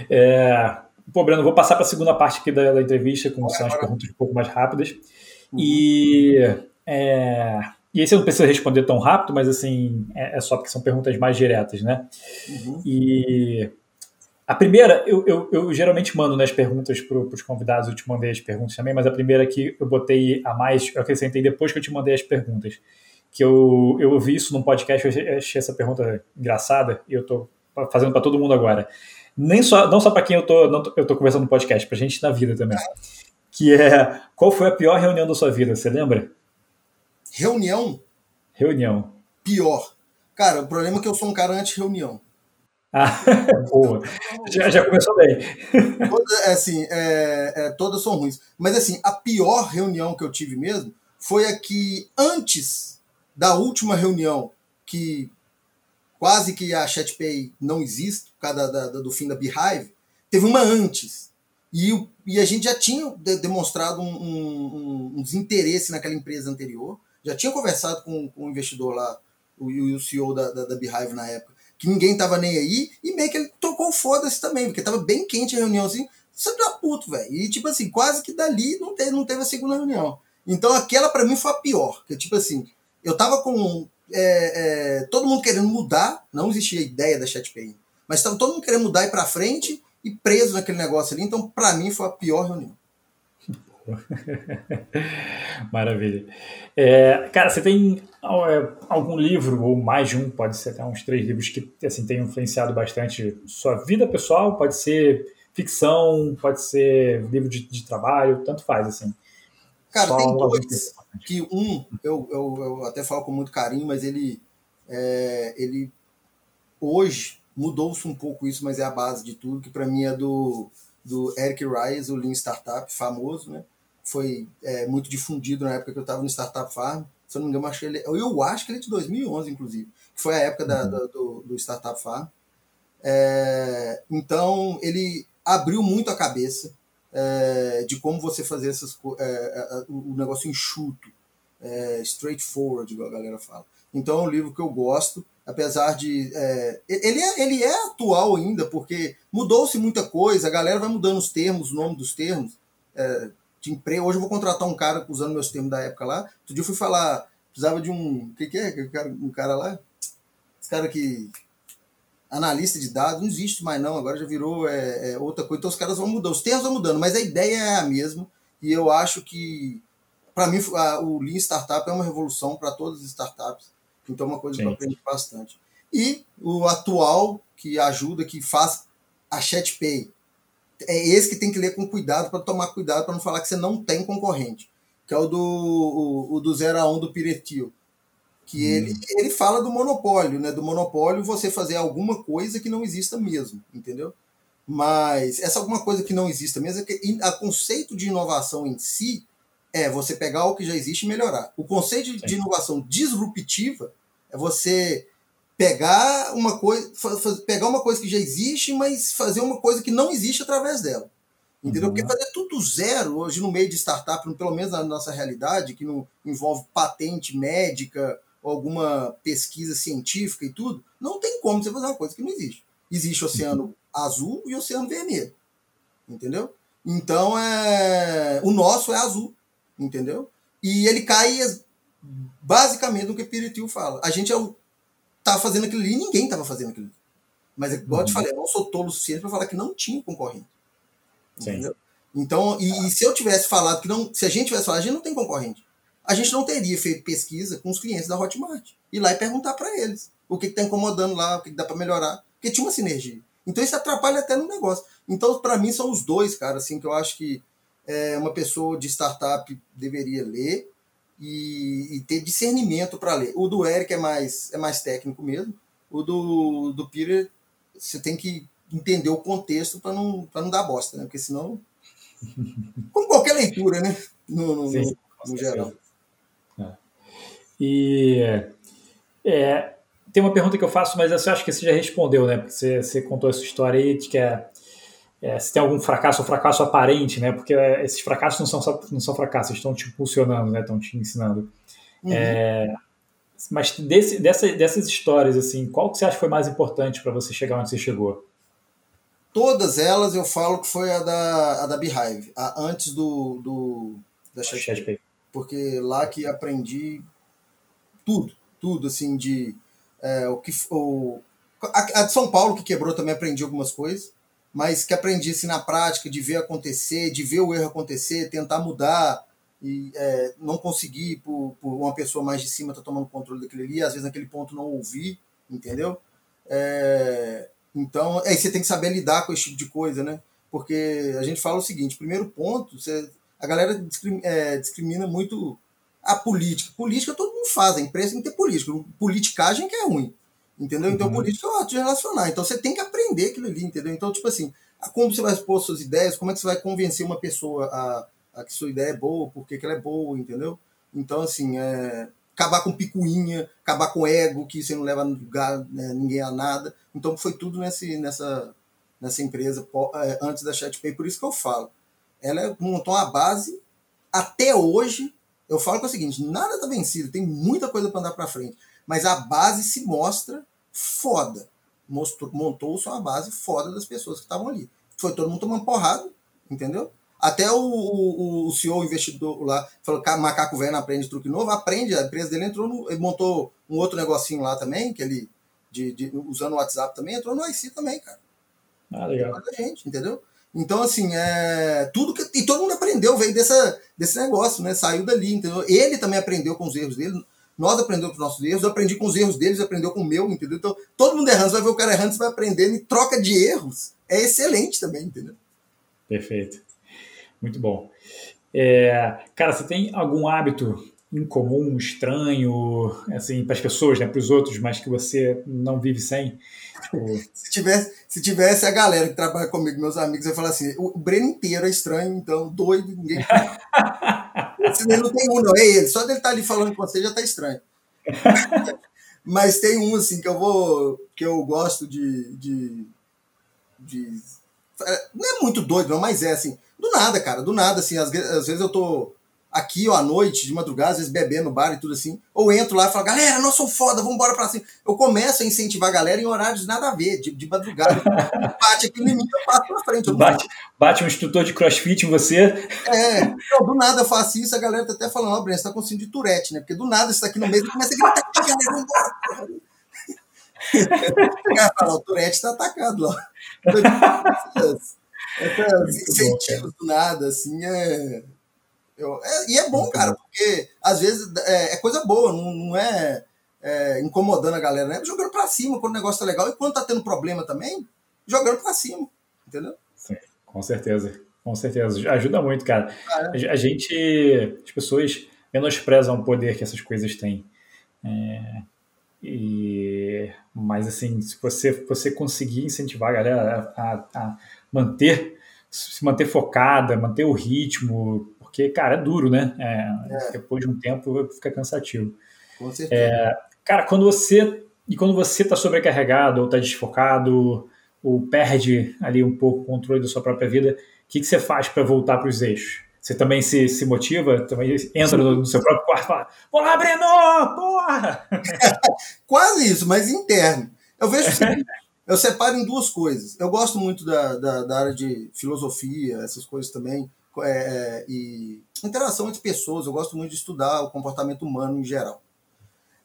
S1: É... Pô, Breno, vou passar para a segunda parte aqui da, da entrevista, com são as perguntas um pouco mais rápidas. Uhum. E é... E aí você não precisa responder tão rápido, mas assim, é, é só porque são perguntas mais diretas, né? Uhum. E a primeira, eu, eu, eu, geralmente mando né, as perguntas para os convidados, eu te mandei as perguntas também, mas a primeira que eu botei a mais, eu acrescentei depois que eu te mandei as perguntas. Que eu, eu ouvi isso num podcast, eu achei essa pergunta engraçada e eu estou fazendo para todo mundo agora. Nem só, não só para quem eu tô, não, eu tô conversando no podcast, para gente na vida também. Que é, qual foi a pior reunião da sua vida, você lembra?
S2: Reunião?
S1: Reunião.
S2: Pior. Cara, o problema é que eu sou um cara anti-reunião.
S1: Ah, boa. Já, já começou bem.
S2: Toda, é, assim, é, é, todas são ruins. Mas assim, a pior reunião que eu tive mesmo foi a que antes da última reunião, que quase que a ChatPay não existe, por causa da, da, do fim da Beehive, teve uma antes. E, e a gente já tinha demonstrado um, um, um desinteresse naquela empresa anterior já tinha conversado com, com o investidor lá, o, o CEO da, da, da Beehive na época, que ninguém tava nem aí, e meio que ele tocou foda-se também, porque tava bem quente a reunião assim, você tá puto, velho. E tipo assim, quase que dali não teve, não teve a segunda reunião. Então aquela para mim foi a pior, que tipo assim, eu tava com é, é, todo mundo querendo mudar, não existia ideia da ChatPay, mas tava todo mundo querendo mudar e para frente e preso naquele negócio ali, então para mim foi a pior reunião.
S1: Maravilha. É, cara, você tem é, algum livro, ou mais de um, pode ser até uns três livros, que assim, tem influenciado bastante sua vida pessoal? Pode ser ficção, pode ser livro de, de trabalho, tanto faz, assim.
S2: Cara, Só tem dois. Que um, eu, eu, eu, até falo com muito carinho, mas ele, é, ele hoje mudou-se um pouco isso, mas é a base de tudo, que para mim é do, do Eric Ries, o Lean Startup, famoso, né? foi é, muito difundido na época que eu estava no Startup Farm. Se eu não me engano, acho que ele, eu acho que ele é de 2011, inclusive, que foi a época da, uhum. da, do, do, Startup Farm. É, então, ele abriu muito a cabeça é, de como você fazer essas, é, é, o negócio enxuto, é, straightforward, igual a galera fala. Então, é um livro que eu gosto, apesar de. ele, é, ele é atual ainda, porque mudou-se muita coisa, a galera vai mudando os termos, o nome dos termos de emprego. Hoje eu vou contratar um cara usando meus termos da época lá. Outro dia eu fui falar, precisava de um. O que, que é? Um cara lá? Esse cara que. Analista de dados, não existe mais não, agora já virou é, é outra coisa. Então os caras vão mudando, os termos vão mudando, mas a ideia é a mesma. E eu acho que para mim, a, o Lean Startup é uma revolução para todas as startups. Então, é uma coisa Sim. que eu aprendi bastante. E o atual, que ajuda, que faz a ChatPay. É esse que tem que ler com cuidado, para tomar cuidado, para não falar que você não tem concorrente. Que é o do, o, o do 0 a 1 um do Piretil. Que hum. ele, ele fala do monopólio, né? Do monopólio você fazer alguma coisa que não exista mesmo, entendeu? Mas essa alguma coisa que não exista mesmo, é que a conceito de inovação em si é você pegar o que já existe e melhorar. O conceito Sim. de inovação disruptiva é você pegar uma coisa, pegar uma coisa que já existe, mas fazer uma coisa que não existe através dela. Entendeu? Uhum. Porque fazer tudo zero, hoje no meio de startup, pelo menos na nossa realidade, que não envolve patente médica alguma pesquisa científica e tudo, não tem como você fazer uma coisa que não existe. Existe oceano azul e oceano vermelho. Entendeu? Então é. O nosso é azul. Entendeu? E ele cai basicamente no que Piritil fala. A gente é o estava fazendo aquilo ali e ninguém estava fazendo aquilo ali. Mas, igual uhum. eu te uhum. falei, eu não sou tolo o suficiente para falar que não tinha concorrente. Entendeu? Então, e, e, se eu tivesse falado que não. Se a gente tivesse falado, a gente não tem concorrente. A gente não teria feito pesquisa com os clientes da Hotmart. Ir lá e perguntar para eles o que está incomodando lá, o que, que dá para melhorar. Porque tinha uma sinergia. Então isso atrapalha até no negócio. Então, para mim, são os dois, cara, assim, que eu acho que é, uma pessoa de startup deveria ler e, e ter discernimento para ler. O do Eric é mais, é mais técnico mesmo. O do, do Peter, você tem que entender o contexto para não, não dar bosta, né? Porque senão. Como qualquer leitura, né? No, no, Sim, no, no geral.
S1: E é, tem uma pergunta que eu faço, mas eu acho que você já respondeu, né? Porque você, você contou essa história aí de que é é, se tem algum fracasso ou fracasso aparente, né? Porque é, esses fracassos não são, não são fracassos, estão te impulsionando, né? Estão te ensinando. Uhum. É, mas desse, dessa, dessas histórias, assim, qual que você acha que foi mais importante para você chegar onde você chegou?
S2: Todas elas eu falo que foi a da, a da Beehive, a, antes do, do da ChatGPT. Porque lá que aprendi tudo, tudo, assim, de é, o que o, a, a de São Paulo que quebrou também aprendi algumas coisas mas que aprendisse na prática, de ver acontecer, de ver o erro acontecer, tentar mudar e é, não conseguir por, por, uma pessoa mais de cima tá tomando controle daquele ali, às vezes naquele ponto não ouvir, entendeu? É, então, aí você tem que saber lidar com esse tipo de coisa, né? Porque a gente fala o seguinte: primeiro ponto, você, a galera discrimina, é, discrimina muito a política. Política todo faz, a empresa tem que ter política. Politicagem que é ruim. Entendeu? Então, uhum. por isso que é o ato de relacionar. Então, você tem que aprender aquilo ali, entendeu? Então, tipo assim, como você vai expor suas ideias, como é que você vai convencer uma pessoa a, a que sua ideia é boa, por que ela é boa, entendeu? Então, assim, é, acabar com picuinha, acabar com ego, que você não leva lugar, né, ninguém a nada. Então, foi tudo nesse, nessa, nessa empresa é, antes da ChatPay. Por isso que eu falo. Ela montou uma base, até hoje, eu falo que é o seguinte, nada está vencido, tem muita coisa para andar para frente mas a base se mostra foda. Montou-se uma base foda das pessoas que estavam ali. Foi todo mundo tomando porrada, entendeu? Até o, o, o CEO, o investidor lá, falou que macaco velho não aprende truque novo, aprende, a empresa dele entrou no, ele montou um outro negocinho lá também, que ele, de, de, usando o WhatsApp também, entrou no IC também, cara.
S1: Ah, legal.
S2: gente, entendeu? Então, assim, é, tudo que. E todo mundo aprendeu, veio dessa, desse negócio, né? Saiu dali, entendeu? Ele também aprendeu com os erros dele. Nós aprendemos com os nossos erros, eu aprendi com os erros deles, aprendeu com o meu, entendeu? Então, todo mundo errando, você vai ver o cara errando, você vai aprendendo e troca de erros é excelente também, entendeu?
S1: Perfeito. Muito bom. É, cara, você tem algum hábito incomum, estranho, assim, para as pessoas, né, para os outros, mas que você não vive sem?
S2: Tipo... se, tivesse, se tivesse a galera que trabalha comigo, meus amigos, eu falar assim: o Breno inteiro é estranho, então doido, ninguém. ele não tem um, não, é ele. Só dele estar tá ali falando com você já tá estranho. mas tem um assim que eu vou. que eu gosto de. de, de não é muito doido, não, mas é assim. Do nada, cara, do nada, assim, às, às vezes eu tô aqui, ó, à noite, de madrugada, às vezes bebendo no bar e tudo assim, ou entro lá e falo, galera, nós somos foda, vamos embora pra cima. Eu começo a incentivar a galera em horários nada a ver, de, de madrugada. bate aqui em mim, eu passo pra frente.
S1: Bate, bate um instrutor de crossfit em você.
S2: É, então, do nada eu faço isso, a galera tá até falando, ó, oh, Breno, você tá com síndrome de Tourette, né? Porque do nada você tá aqui no meio e começa a gritar, galera, vambora. o cara fala, o Tourette tá atacado lá. Então, tipo, esses incentivos do nada, assim, é Eu, é, e é bom, cara, porque às vezes é, é coisa boa, não, não é, é, incomodando a galera, né? Jogando pra cima quando o negócio tá legal. E quando tá tendo problema também, jogando pra cima, entendeu?
S1: Sim, com certeza. Com certeza. Ajuda muito, cara. Ah. A gente, as pessoas menosprezam o poder que essas coisas têm. É, e, mas, assim, se você, você conseguir incentivar a galera a, a manter, se manter focada, manter o ritmo, porque, cara, é duro, né? É, é. Depois de um tempo fica cansativo.
S2: Com certeza. É,
S1: cara, quando você. E quando você está sobrecarregado ou está desfocado ou perde ali um pouco o controle da sua própria vida, o que, que você faz para voltar para os eixos? Você também se, se motiva, também entra no, no seu próprio quarto e fala: Olá, Breno! Porra!
S2: Quase isso, mas interno. Eu vejo eu separo em duas coisas. Eu gosto muito da, da, da área de filosofia, essas coisas também, é, é, e interação entre pessoas. Eu gosto muito de estudar o comportamento humano em geral.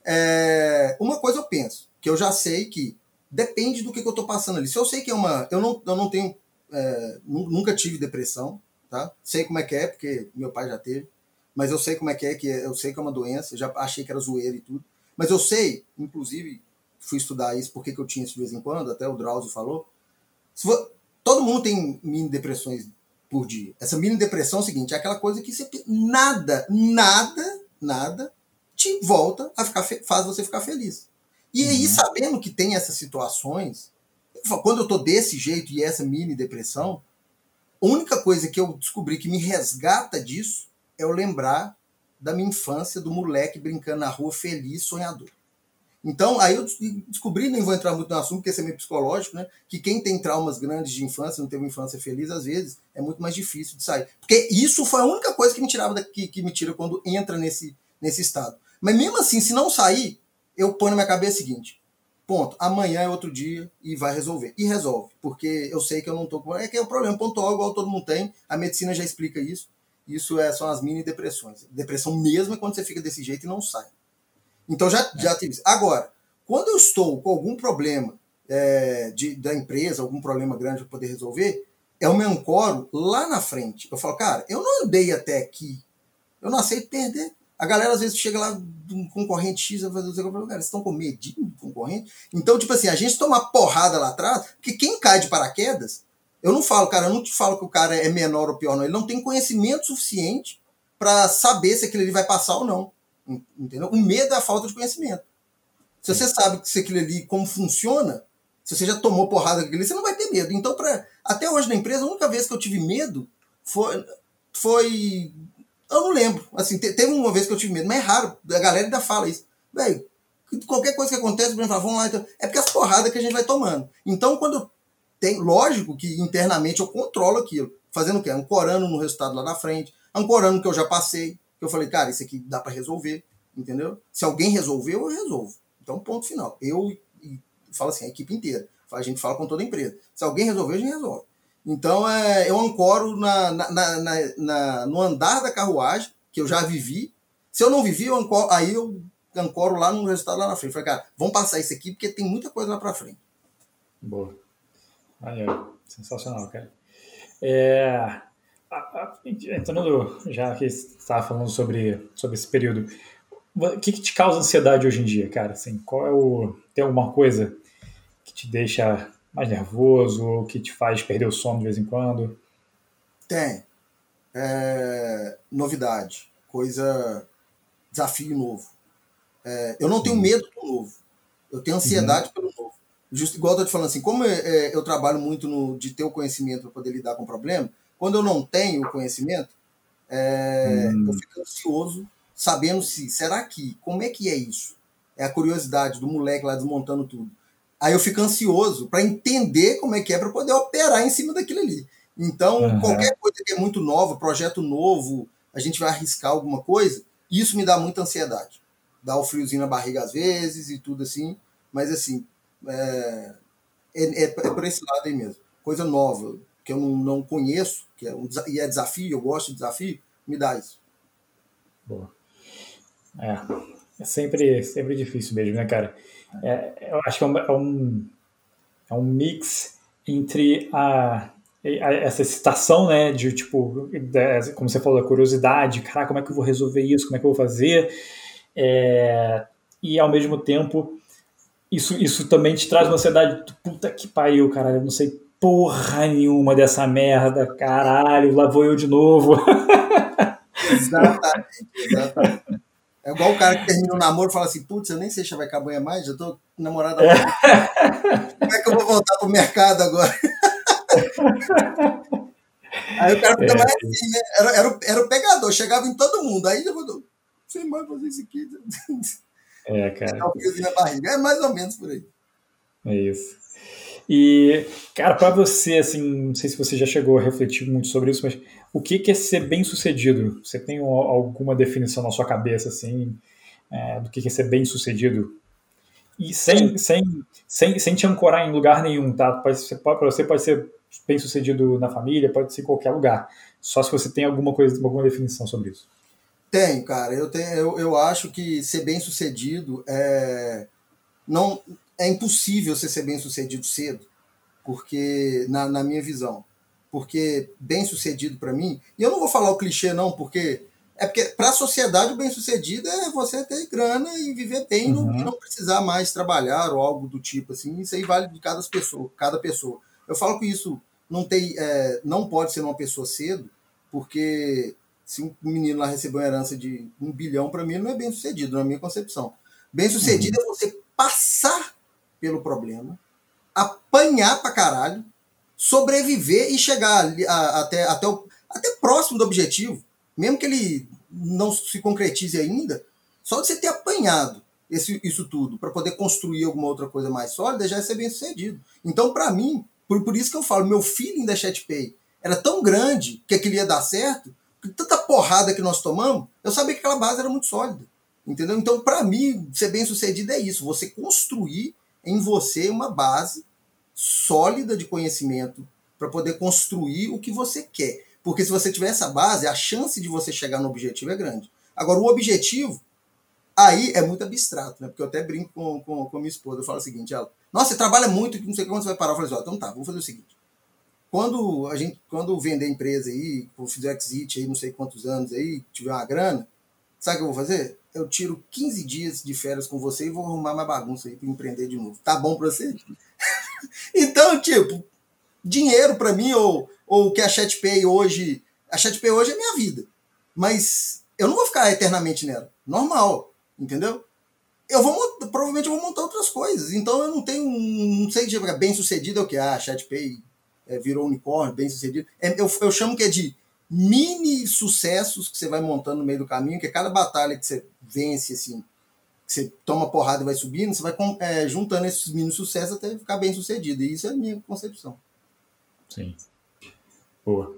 S2: É, uma coisa eu penso, que eu já sei que depende do que, que eu estou passando ali. Se eu sei que é uma. Eu não, eu não tenho. É, nunca tive depressão, tá? Sei como é que é, porque meu pai já teve, mas eu sei como é que é, que eu sei que é uma doença, já achei que era zoeira e tudo. Mas eu sei, inclusive, fui estudar isso porque que eu tinha isso de vez em quando, até o Drauzio falou. For, todo mundo tem mini depressões por dia. Essa mini depressão é o seguinte, é aquela coisa que você nada, nada, nada te volta a ficar faz você ficar feliz. E aí, uhum. sabendo que tem essas situações, quando eu tô desse jeito e essa mini depressão, a única coisa que eu descobri que me resgata disso é eu lembrar da minha infância, do moleque brincando na rua feliz, sonhador. Então, aí eu descobri, nem vou entrar muito no assunto, porque esse é meio psicológico, né? Que quem tem traumas grandes de infância, não teve uma infância feliz, às vezes é muito mais difícil de sair. Porque isso foi a única coisa que me tirava daqui, que me tira quando entra nesse, nesse estado. Mas mesmo assim, se não sair, eu ponho na minha cabeça o seguinte: Ponto. Amanhã é outro dia e vai resolver. E resolve, porque eu sei que eu não tô com. É que é o problema pontual, igual todo mundo tem. A medicina já explica isso. Isso é, são as mini depressões. Depressão mesmo é quando você fica desse jeito e não sai. Então já, já tive isso. Agora, quando eu estou com algum problema é, de, da empresa, algum problema grande para poder resolver, eu me ancoro lá na frente. Eu falo, cara, eu não andei até aqui. Eu não aceito perder. A galera às vezes chega lá um concorrente X vai fazer o cara, vocês estão com medinho do concorrente? Então, tipo assim, a gente toma porrada lá atrás, porque quem cai de paraquedas, eu não falo, cara, eu não te falo que o cara é menor ou pior, não. Ele não tem conhecimento suficiente para saber se aquilo ali vai passar ou não. Entendeu? O medo é a falta de conhecimento. Se você sabe que se aquilo ali como funciona, se você já tomou porrada ali, você não vai ter medo. Então, pra, até hoje na empresa, a única vez que eu tive medo foi, foi eu não lembro. Assim, teve uma vez que eu tive medo, mas é raro. A galera ainda fala isso. Velho, qualquer coisa que acontece, o fala, vamos lá. Então, é porque as porradas que a gente vai tomando. Então, quando tem. Lógico que internamente eu controlo aquilo. Fazendo o quê? Ancorando no resultado lá na frente, ancorando que eu já passei. Que eu falei, cara, isso aqui dá para resolver. Entendeu? Se alguém resolveu, eu resolvo. Então, ponto final. Eu falo assim, a equipe inteira. A gente fala com toda a empresa. Se alguém resolveu, a gente resolve. Então é, eu ancoro na, na, na, na, no andar da carruagem, que eu já vivi. Se eu não vivi, eu ancoro, aí eu ancoro lá no resultado lá na frente. Falei, cara, vamos passar isso aqui porque tem muita coisa lá para frente.
S1: Boa. Aí, sensacional, cara. É, entrando, já que estava falando sobre, sobre esse período, o que, que, te causa ansiedade hoje em dia, cara? Assim, qual é o. Tem alguma coisa que te deixa mais nervoso ou que te faz perder o sono de vez em quando?
S2: Tem. É, novidade, coisa, desafio novo. É, eu não tenho medo do novo. Eu tenho ansiedade uhum. pelo novo. Justo igual eu tô te falando assim, como é, eu trabalho muito no, de ter o conhecimento para poder lidar com o problema, quando eu não tenho o conhecimento, é, uhum. eu fico ansioso, sabendo se, será que, como é que é isso? É a curiosidade do moleque lá desmontando tudo. Aí eu fico ansioso para entender como é que é para poder operar em cima daquilo ali. Então, uhum. qualquer coisa que é muito nova, projeto novo, a gente vai arriscar alguma coisa, isso me dá muita ansiedade. Dá o friozinho na barriga às vezes e tudo assim, mas assim, é, é, é, é por esse lado aí mesmo. Coisa nova, que eu não, não conheço, que é um, e é desafio, eu gosto de desafio, me dá isso.
S1: Boa. É, é sempre, sempre difícil mesmo, né, cara? É, eu acho que é um, é um, é um mix entre a, essa excitação, né, de tipo, como você falou, a curiosidade, cara, como é que eu vou resolver isso, como é que eu vou fazer, é, e ao mesmo tempo, isso, isso também te traz uma ansiedade, puta que pariu, cara, eu não sei porra nenhuma dessa merda, caralho, lá vou eu de novo.
S2: Exatamente, exatamente. É igual o cara que termina o um namoro e fala assim, putz, eu nem sei se vai acabar mais, já tô namorada. É. Como é que eu vou voltar pro mercado agora? Aí o cara fica é. mais assim, né? Era, era, era o pegador, chegava em todo mundo. Aí eu vou, você manda fazer isso aqui.
S1: É, cara.
S2: na barriga. É mais ou menos por aí.
S1: É isso. E, cara, para você, assim, não sei se você já chegou a refletir muito sobre isso, mas o que é ser bem sucedido? Você tem alguma definição na sua cabeça, assim, é, do que é ser bem sucedido? E sem, sem, sem, sem te ancorar em lugar nenhum, tá? Para você pode ser bem sucedido na família, pode ser em qualquer lugar. Só se você tem alguma coisa, alguma definição sobre isso.
S2: Tenho, cara. Eu, tenho, eu, eu acho que ser bem sucedido é. Não, é impossível você ser bem sucedido cedo, porque na, na minha visão. Porque bem sucedido para mim, e eu não vou falar o clichê não, porque é porque para a sociedade o bem sucedido é você ter grana e viver bem uhum. e não precisar mais trabalhar ou algo do tipo assim. Isso aí vale de cada pessoa, cada pessoa. Eu falo que isso não tem, é, não pode ser uma pessoa cedo, porque se um menino lá recebeu uma herança de um bilhão, para mim não é bem sucedido, na minha concepção. Bem sucedido uhum. é você passar pelo problema, apanhar pra caralho, sobreviver e chegar ali, a, até, até, o, até próximo do objetivo, mesmo que ele não se concretize ainda, só de você ter apanhado esse, isso tudo para poder construir alguma outra coisa mais sólida já é ser bem sucedido. Então, para mim, por, por isso que eu falo, meu feeling da ChatPay era tão grande que aquilo ia dar certo, que tanta porrada que nós tomamos, eu sabia que aquela base era muito sólida. Entendeu? Então, para mim, ser bem sucedido é isso: você construir em você uma base sólida de conhecimento para poder construir o que você quer. Porque se você tiver essa base, a chance de você chegar no objetivo é grande. Agora, o objetivo, aí é muito abstrato, né? Porque eu até brinco com, com, com minha esposa. Eu falo o seguinte: ela, nossa, você trabalha muito, não sei quando você vai parar. Eu falei assim, então tá, vamos fazer o seguinte. Quando a gente, quando vender empresa aí, fizer exit aí, não sei quantos anos aí, tiver uma grana, sabe o que eu vou fazer? Eu tiro 15 dias de férias com você e vou arrumar mais bagunça aí para empreender de novo. Tá bom para você? então, tipo, dinheiro para mim, ou, ou que a ChatPay hoje. A ChatPay hoje é minha vida. Mas eu não vou ficar eternamente nela. Normal. Entendeu? eu vou provavelmente eu vou montar outras coisas. Então eu não tenho, não sei de bem sucedido é o que ah, ChatPay é, virou unicórnio, bem sucedido. É, eu, eu chamo que é de mini sucessos que você vai montando no meio do caminho, que é cada batalha que você vence assim, que você toma porrada e vai subindo, você vai é, juntando esses mini sucessos até ficar bem sucedido. E isso é a minha concepção.
S1: Sim. Boa.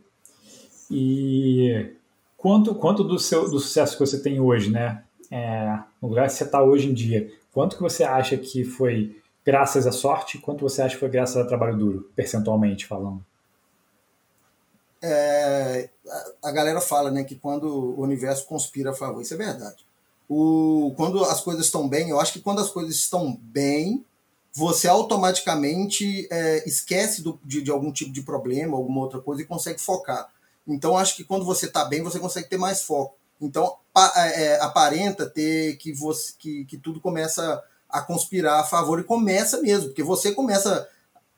S1: E quanto, quanto do seu do sucesso que você tem hoje, né? é, no lugar que você está hoje em dia, quanto que você acha que foi graças à sorte, quanto você acha que foi graças ao trabalho duro, percentualmente falando?
S2: É, a, a galera fala né, que quando o universo conspira a favor, isso é verdade. O, quando as coisas estão bem, eu acho que quando as coisas estão bem, você automaticamente é, esquece do, de, de, algum tipo de problema, alguma outra coisa e consegue focar. Então, acho que quando você está bem, você consegue ter mais foco. Então, é, é, aparenta ter que, você, que, que tudo começa a conspirar a favor e começa mesmo, porque você começa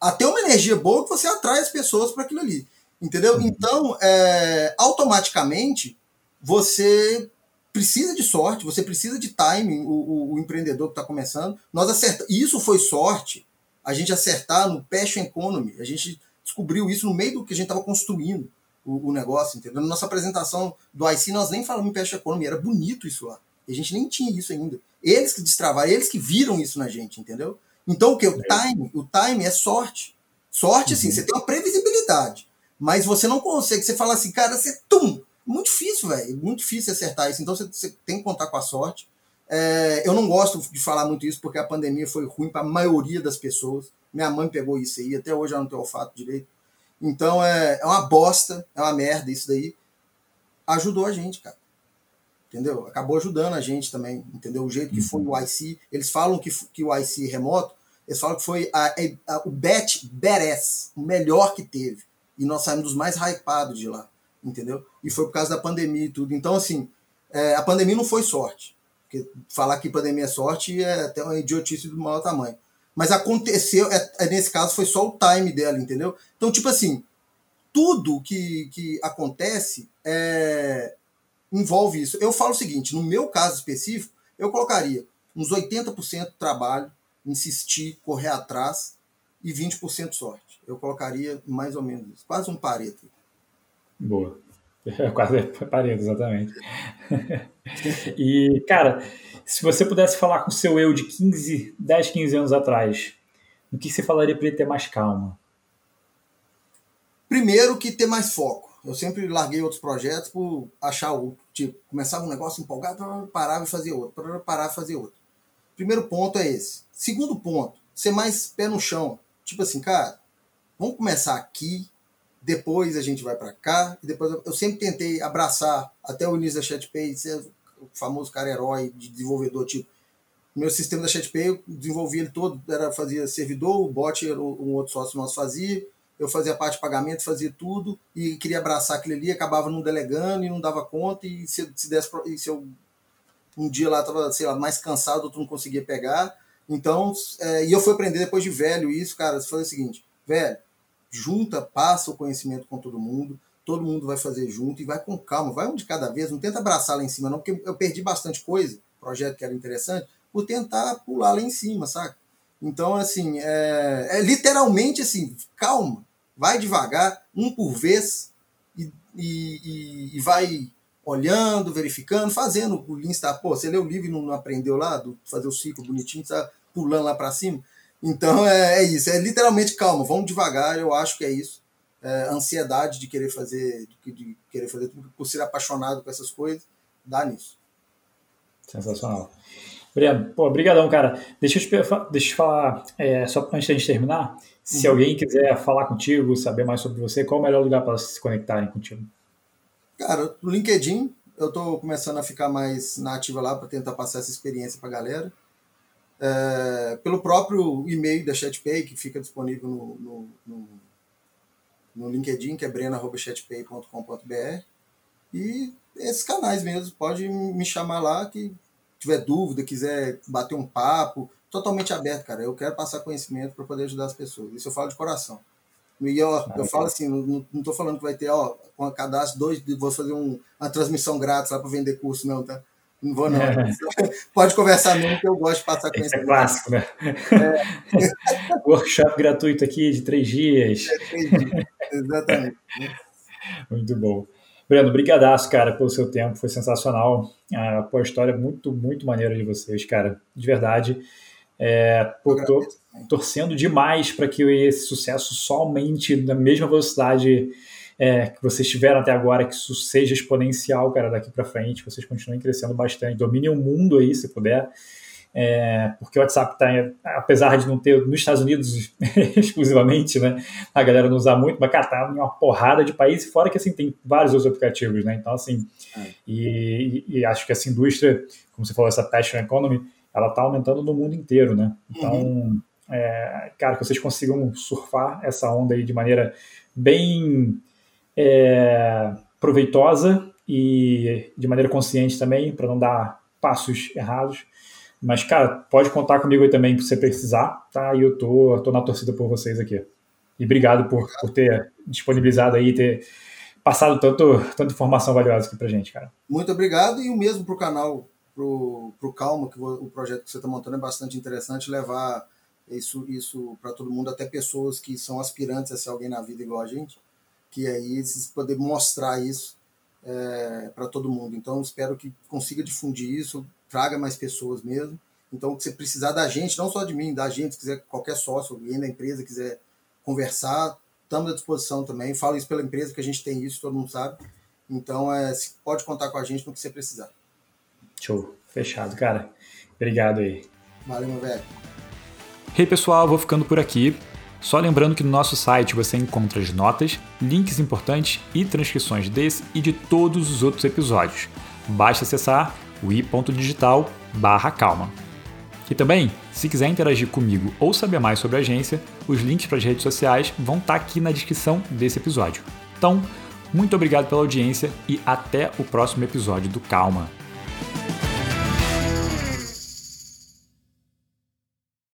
S2: a ter uma energia boa que você atrai as pessoas para aquilo ali. Entendeu? Uhum. Então, é, automaticamente, você precisa de sorte, você precisa de timing, o, o, o empreendedor que está começando. Nós acertamos. Isso foi sorte, a gente acertar no Passion Economy. A gente descobriu isso no meio do que a gente estava construindo o, o, negócio, entendeu? Na nossa apresentação do IC, nós nem falamos em Pest Economy, era bonito isso lá. E a gente nem tinha isso ainda. Eles que destravaram, eles que viram isso na gente, entendeu? Então o que? O time, o time é sorte. Sorte, assim, uhum. assim, você tem uma previsibilidade. Mas você não consegue, você fala assim, cara, você tum. Muito difícil, velho. Muito difícil acertar isso. Então você, você tem que contar com a sorte. É, eu não gosto de falar muito isso porque a pandemia foi ruim para a maioria das pessoas. Minha mãe pegou isso aí, até hoje ela não tem olfato direito. Então é, é uma bosta, é uma merda isso daí. Ajudou a gente, cara. Entendeu? Acabou ajudando a gente também, entendeu? O jeito que foi o IC. Eles falam que, que o IC remoto, eles falam que foi a, a, o bet badass, o melhor que teve. E nós saímos dos mais hypados de lá, entendeu? E foi por causa da pandemia e tudo. Então, assim, é, a pandemia não foi sorte. Porque falar que pandemia é sorte é até uma idiotice do maior tamanho. Mas aconteceu, é, é, nesse caso, foi só o time dela, entendeu? Então, tipo assim, tudo que, que acontece é, envolve isso. Eu falo o seguinte: no meu caso específico, eu colocaria uns 80% trabalho, insistir, correr atrás e 20% sorte. Eu colocaria mais ou menos isso, quase um pareto.
S1: Boa. Quase pareto, exatamente. e, cara, se você pudesse falar com o seu eu de 15, 10, 15 anos atrás, o que você falaria para ele ter mais calma?
S2: Primeiro que ter mais foco. Eu sempre larguei outros projetos por achar outro. Tipo, começava um negócio empolgado, parava e fazia outro, parava e fazia outro. Primeiro ponto é esse. Segundo ponto, ser mais pé no chão. Tipo assim, cara, vamos começar aqui, depois a gente vai para cá, e depois eu sempre tentei abraçar até o início da ChatPay, ser o famoso cara herói de desenvolvedor, tipo, meu sistema da ChatPay, eu desenvolvi ele todo, era fazia servidor, o bot um outro sócio nosso fazia, eu fazia a parte de pagamento, fazia tudo, e queria abraçar aquilo ali, acabava não delegando e não dava conta, e se, se, desse, e se eu um dia lá estava, sei lá, mais cansado, outro não conseguia pegar, então, é, e eu fui aprender depois de velho isso, cara, fazer o seguinte, velho, junta, passa o conhecimento com todo mundo, todo mundo vai fazer junto e vai com calma, vai um de cada vez, não tenta abraçar lá em cima não, porque eu perdi bastante coisa, projeto que era interessante, por tentar pular lá em cima, saca? Então, assim, é, é literalmente assim, calma, vai devagar, um por vez, e, e, e vai olhando, verificando, fazendo o Lean está, pô, você leu o livro e não aprendeu lá, do fazer o ciclo bonitinho, está pulando lá para cima. Então é, é, isso, é literalmente calma, vamos devagar, eu acho que é isso. É, ansiedade de querer fazer, de, querer fazer tudo, por ser apaixonado com essas coisas, dá nisso.
S1: Sensacional. Breno, pô, brigadão, cara. Deixa eu te, deixa eu te falar, é, só antes da gente terminar, se uhum. alguém quiser falar contigo, saber mais sobre você, qual é o melhor lugar para se conectarem contigo?
S2: Cara, no LinkedIn, eu estou começando a ficar mais na ativa lá para tentar passar essa experiência para a galera. É, pelo próprio e-mail da ChatPay, que fica disponível no, no, no, no LinkedIn, que é brena.chatpay.com.br. E esses canais mesmo, pode me chamar lá que tiver dúvida, quiser bater um papo, totalmente aberto, cara. Eu quero passar conhecimento para poder ajudar as pessoas. Isso eu falo de coração. E ó, eu falo assim, não, não tô falando que vai ter, ó, com a cadastro dois, vou fazer um, uma transmissão grátis lá para vender curso, não, tá? Não vou, não. É. Pode conversar mesmo, que eu gosto de passar com
S1: Esse é clássico, né? É. Workshop gratuito aqui de três dias. É, três dias. Exatamente. Muito bom. Breno, brigadaço, cara, pelo seu tempo, foi sensacional. A história é muito, muito maneira de vocês, cara, de verdade. É, pô, tô torcendo demais para que esse sucesso só aumente na mesma velocidade é, que vocês tiveram até agora, que isso seja exponencial, cara, daqui para frente, vocês continuem crescendo bastante, dominem o mundo aí, se puder, é, porque o WhatsApp está, apesar de não ter nos Estados Unidos exclusivamente, né, a galera não usa muito, mas, cara, tá em uma porrada de países, fora que, assim, tem vários outros aplicativos, né, então, assim, é. e, e, acho que essa indústria, como você falou, essa passion economy, ela está aumentando no mundo inteiro, né, então... Uhum. É, cara, que vocês consigam surfar essa onda aí de maneira bem é, proveitosa e de maneira consciente também, para não dar passos errados. Mas, cara, pode contar comigo aí também se você precisar, tá? E eu tô, tô na torcida por vocês aqui. E obrigado por, por ter disponibilizado aí, ter passado tanto, tanta informação valiosa aqui pra gente, cara.
S2: Muito obrigado e o mesmo pro canal, pro, pro Calma, que o projeto que você está montando é bastante interessante, levar isso, isso para todo mundo, até pessoas que são aspirantes a ser alguém na vida igual a gente que aí eles poder mostrar isso é, para todo mundo. Então, espero que consiga difundir isso, traga mais pessoas mesmo. Então, se precisar da gente, não só de mim, da gente, se quiser qualquer sócio, alguém da empresa quiser conversar, estamos à disposição também. Falo isso pela empresa, que a gente tem isso, todo mundo sabe. Então, é, pode contar com a gente no que você precisar.
S1: Show. Fechado, cara. Obrigado aí.
S2: Valeu, meu velho.
S1: Hey, pessoal, vou ficando por aqui. Só lembrando que no nosso site você encontra as notas, links importantes e transcrições desse e de todos os outros episódios. Basta acessar o i.digital calma. E também, se quiser interagir comigo ou saber mais sobre a agência, os links para as redes sociais vão estar tá aqui na descrição desse episódio. Então, muito obrigado pela audiência e até o próximo episódio do Calma.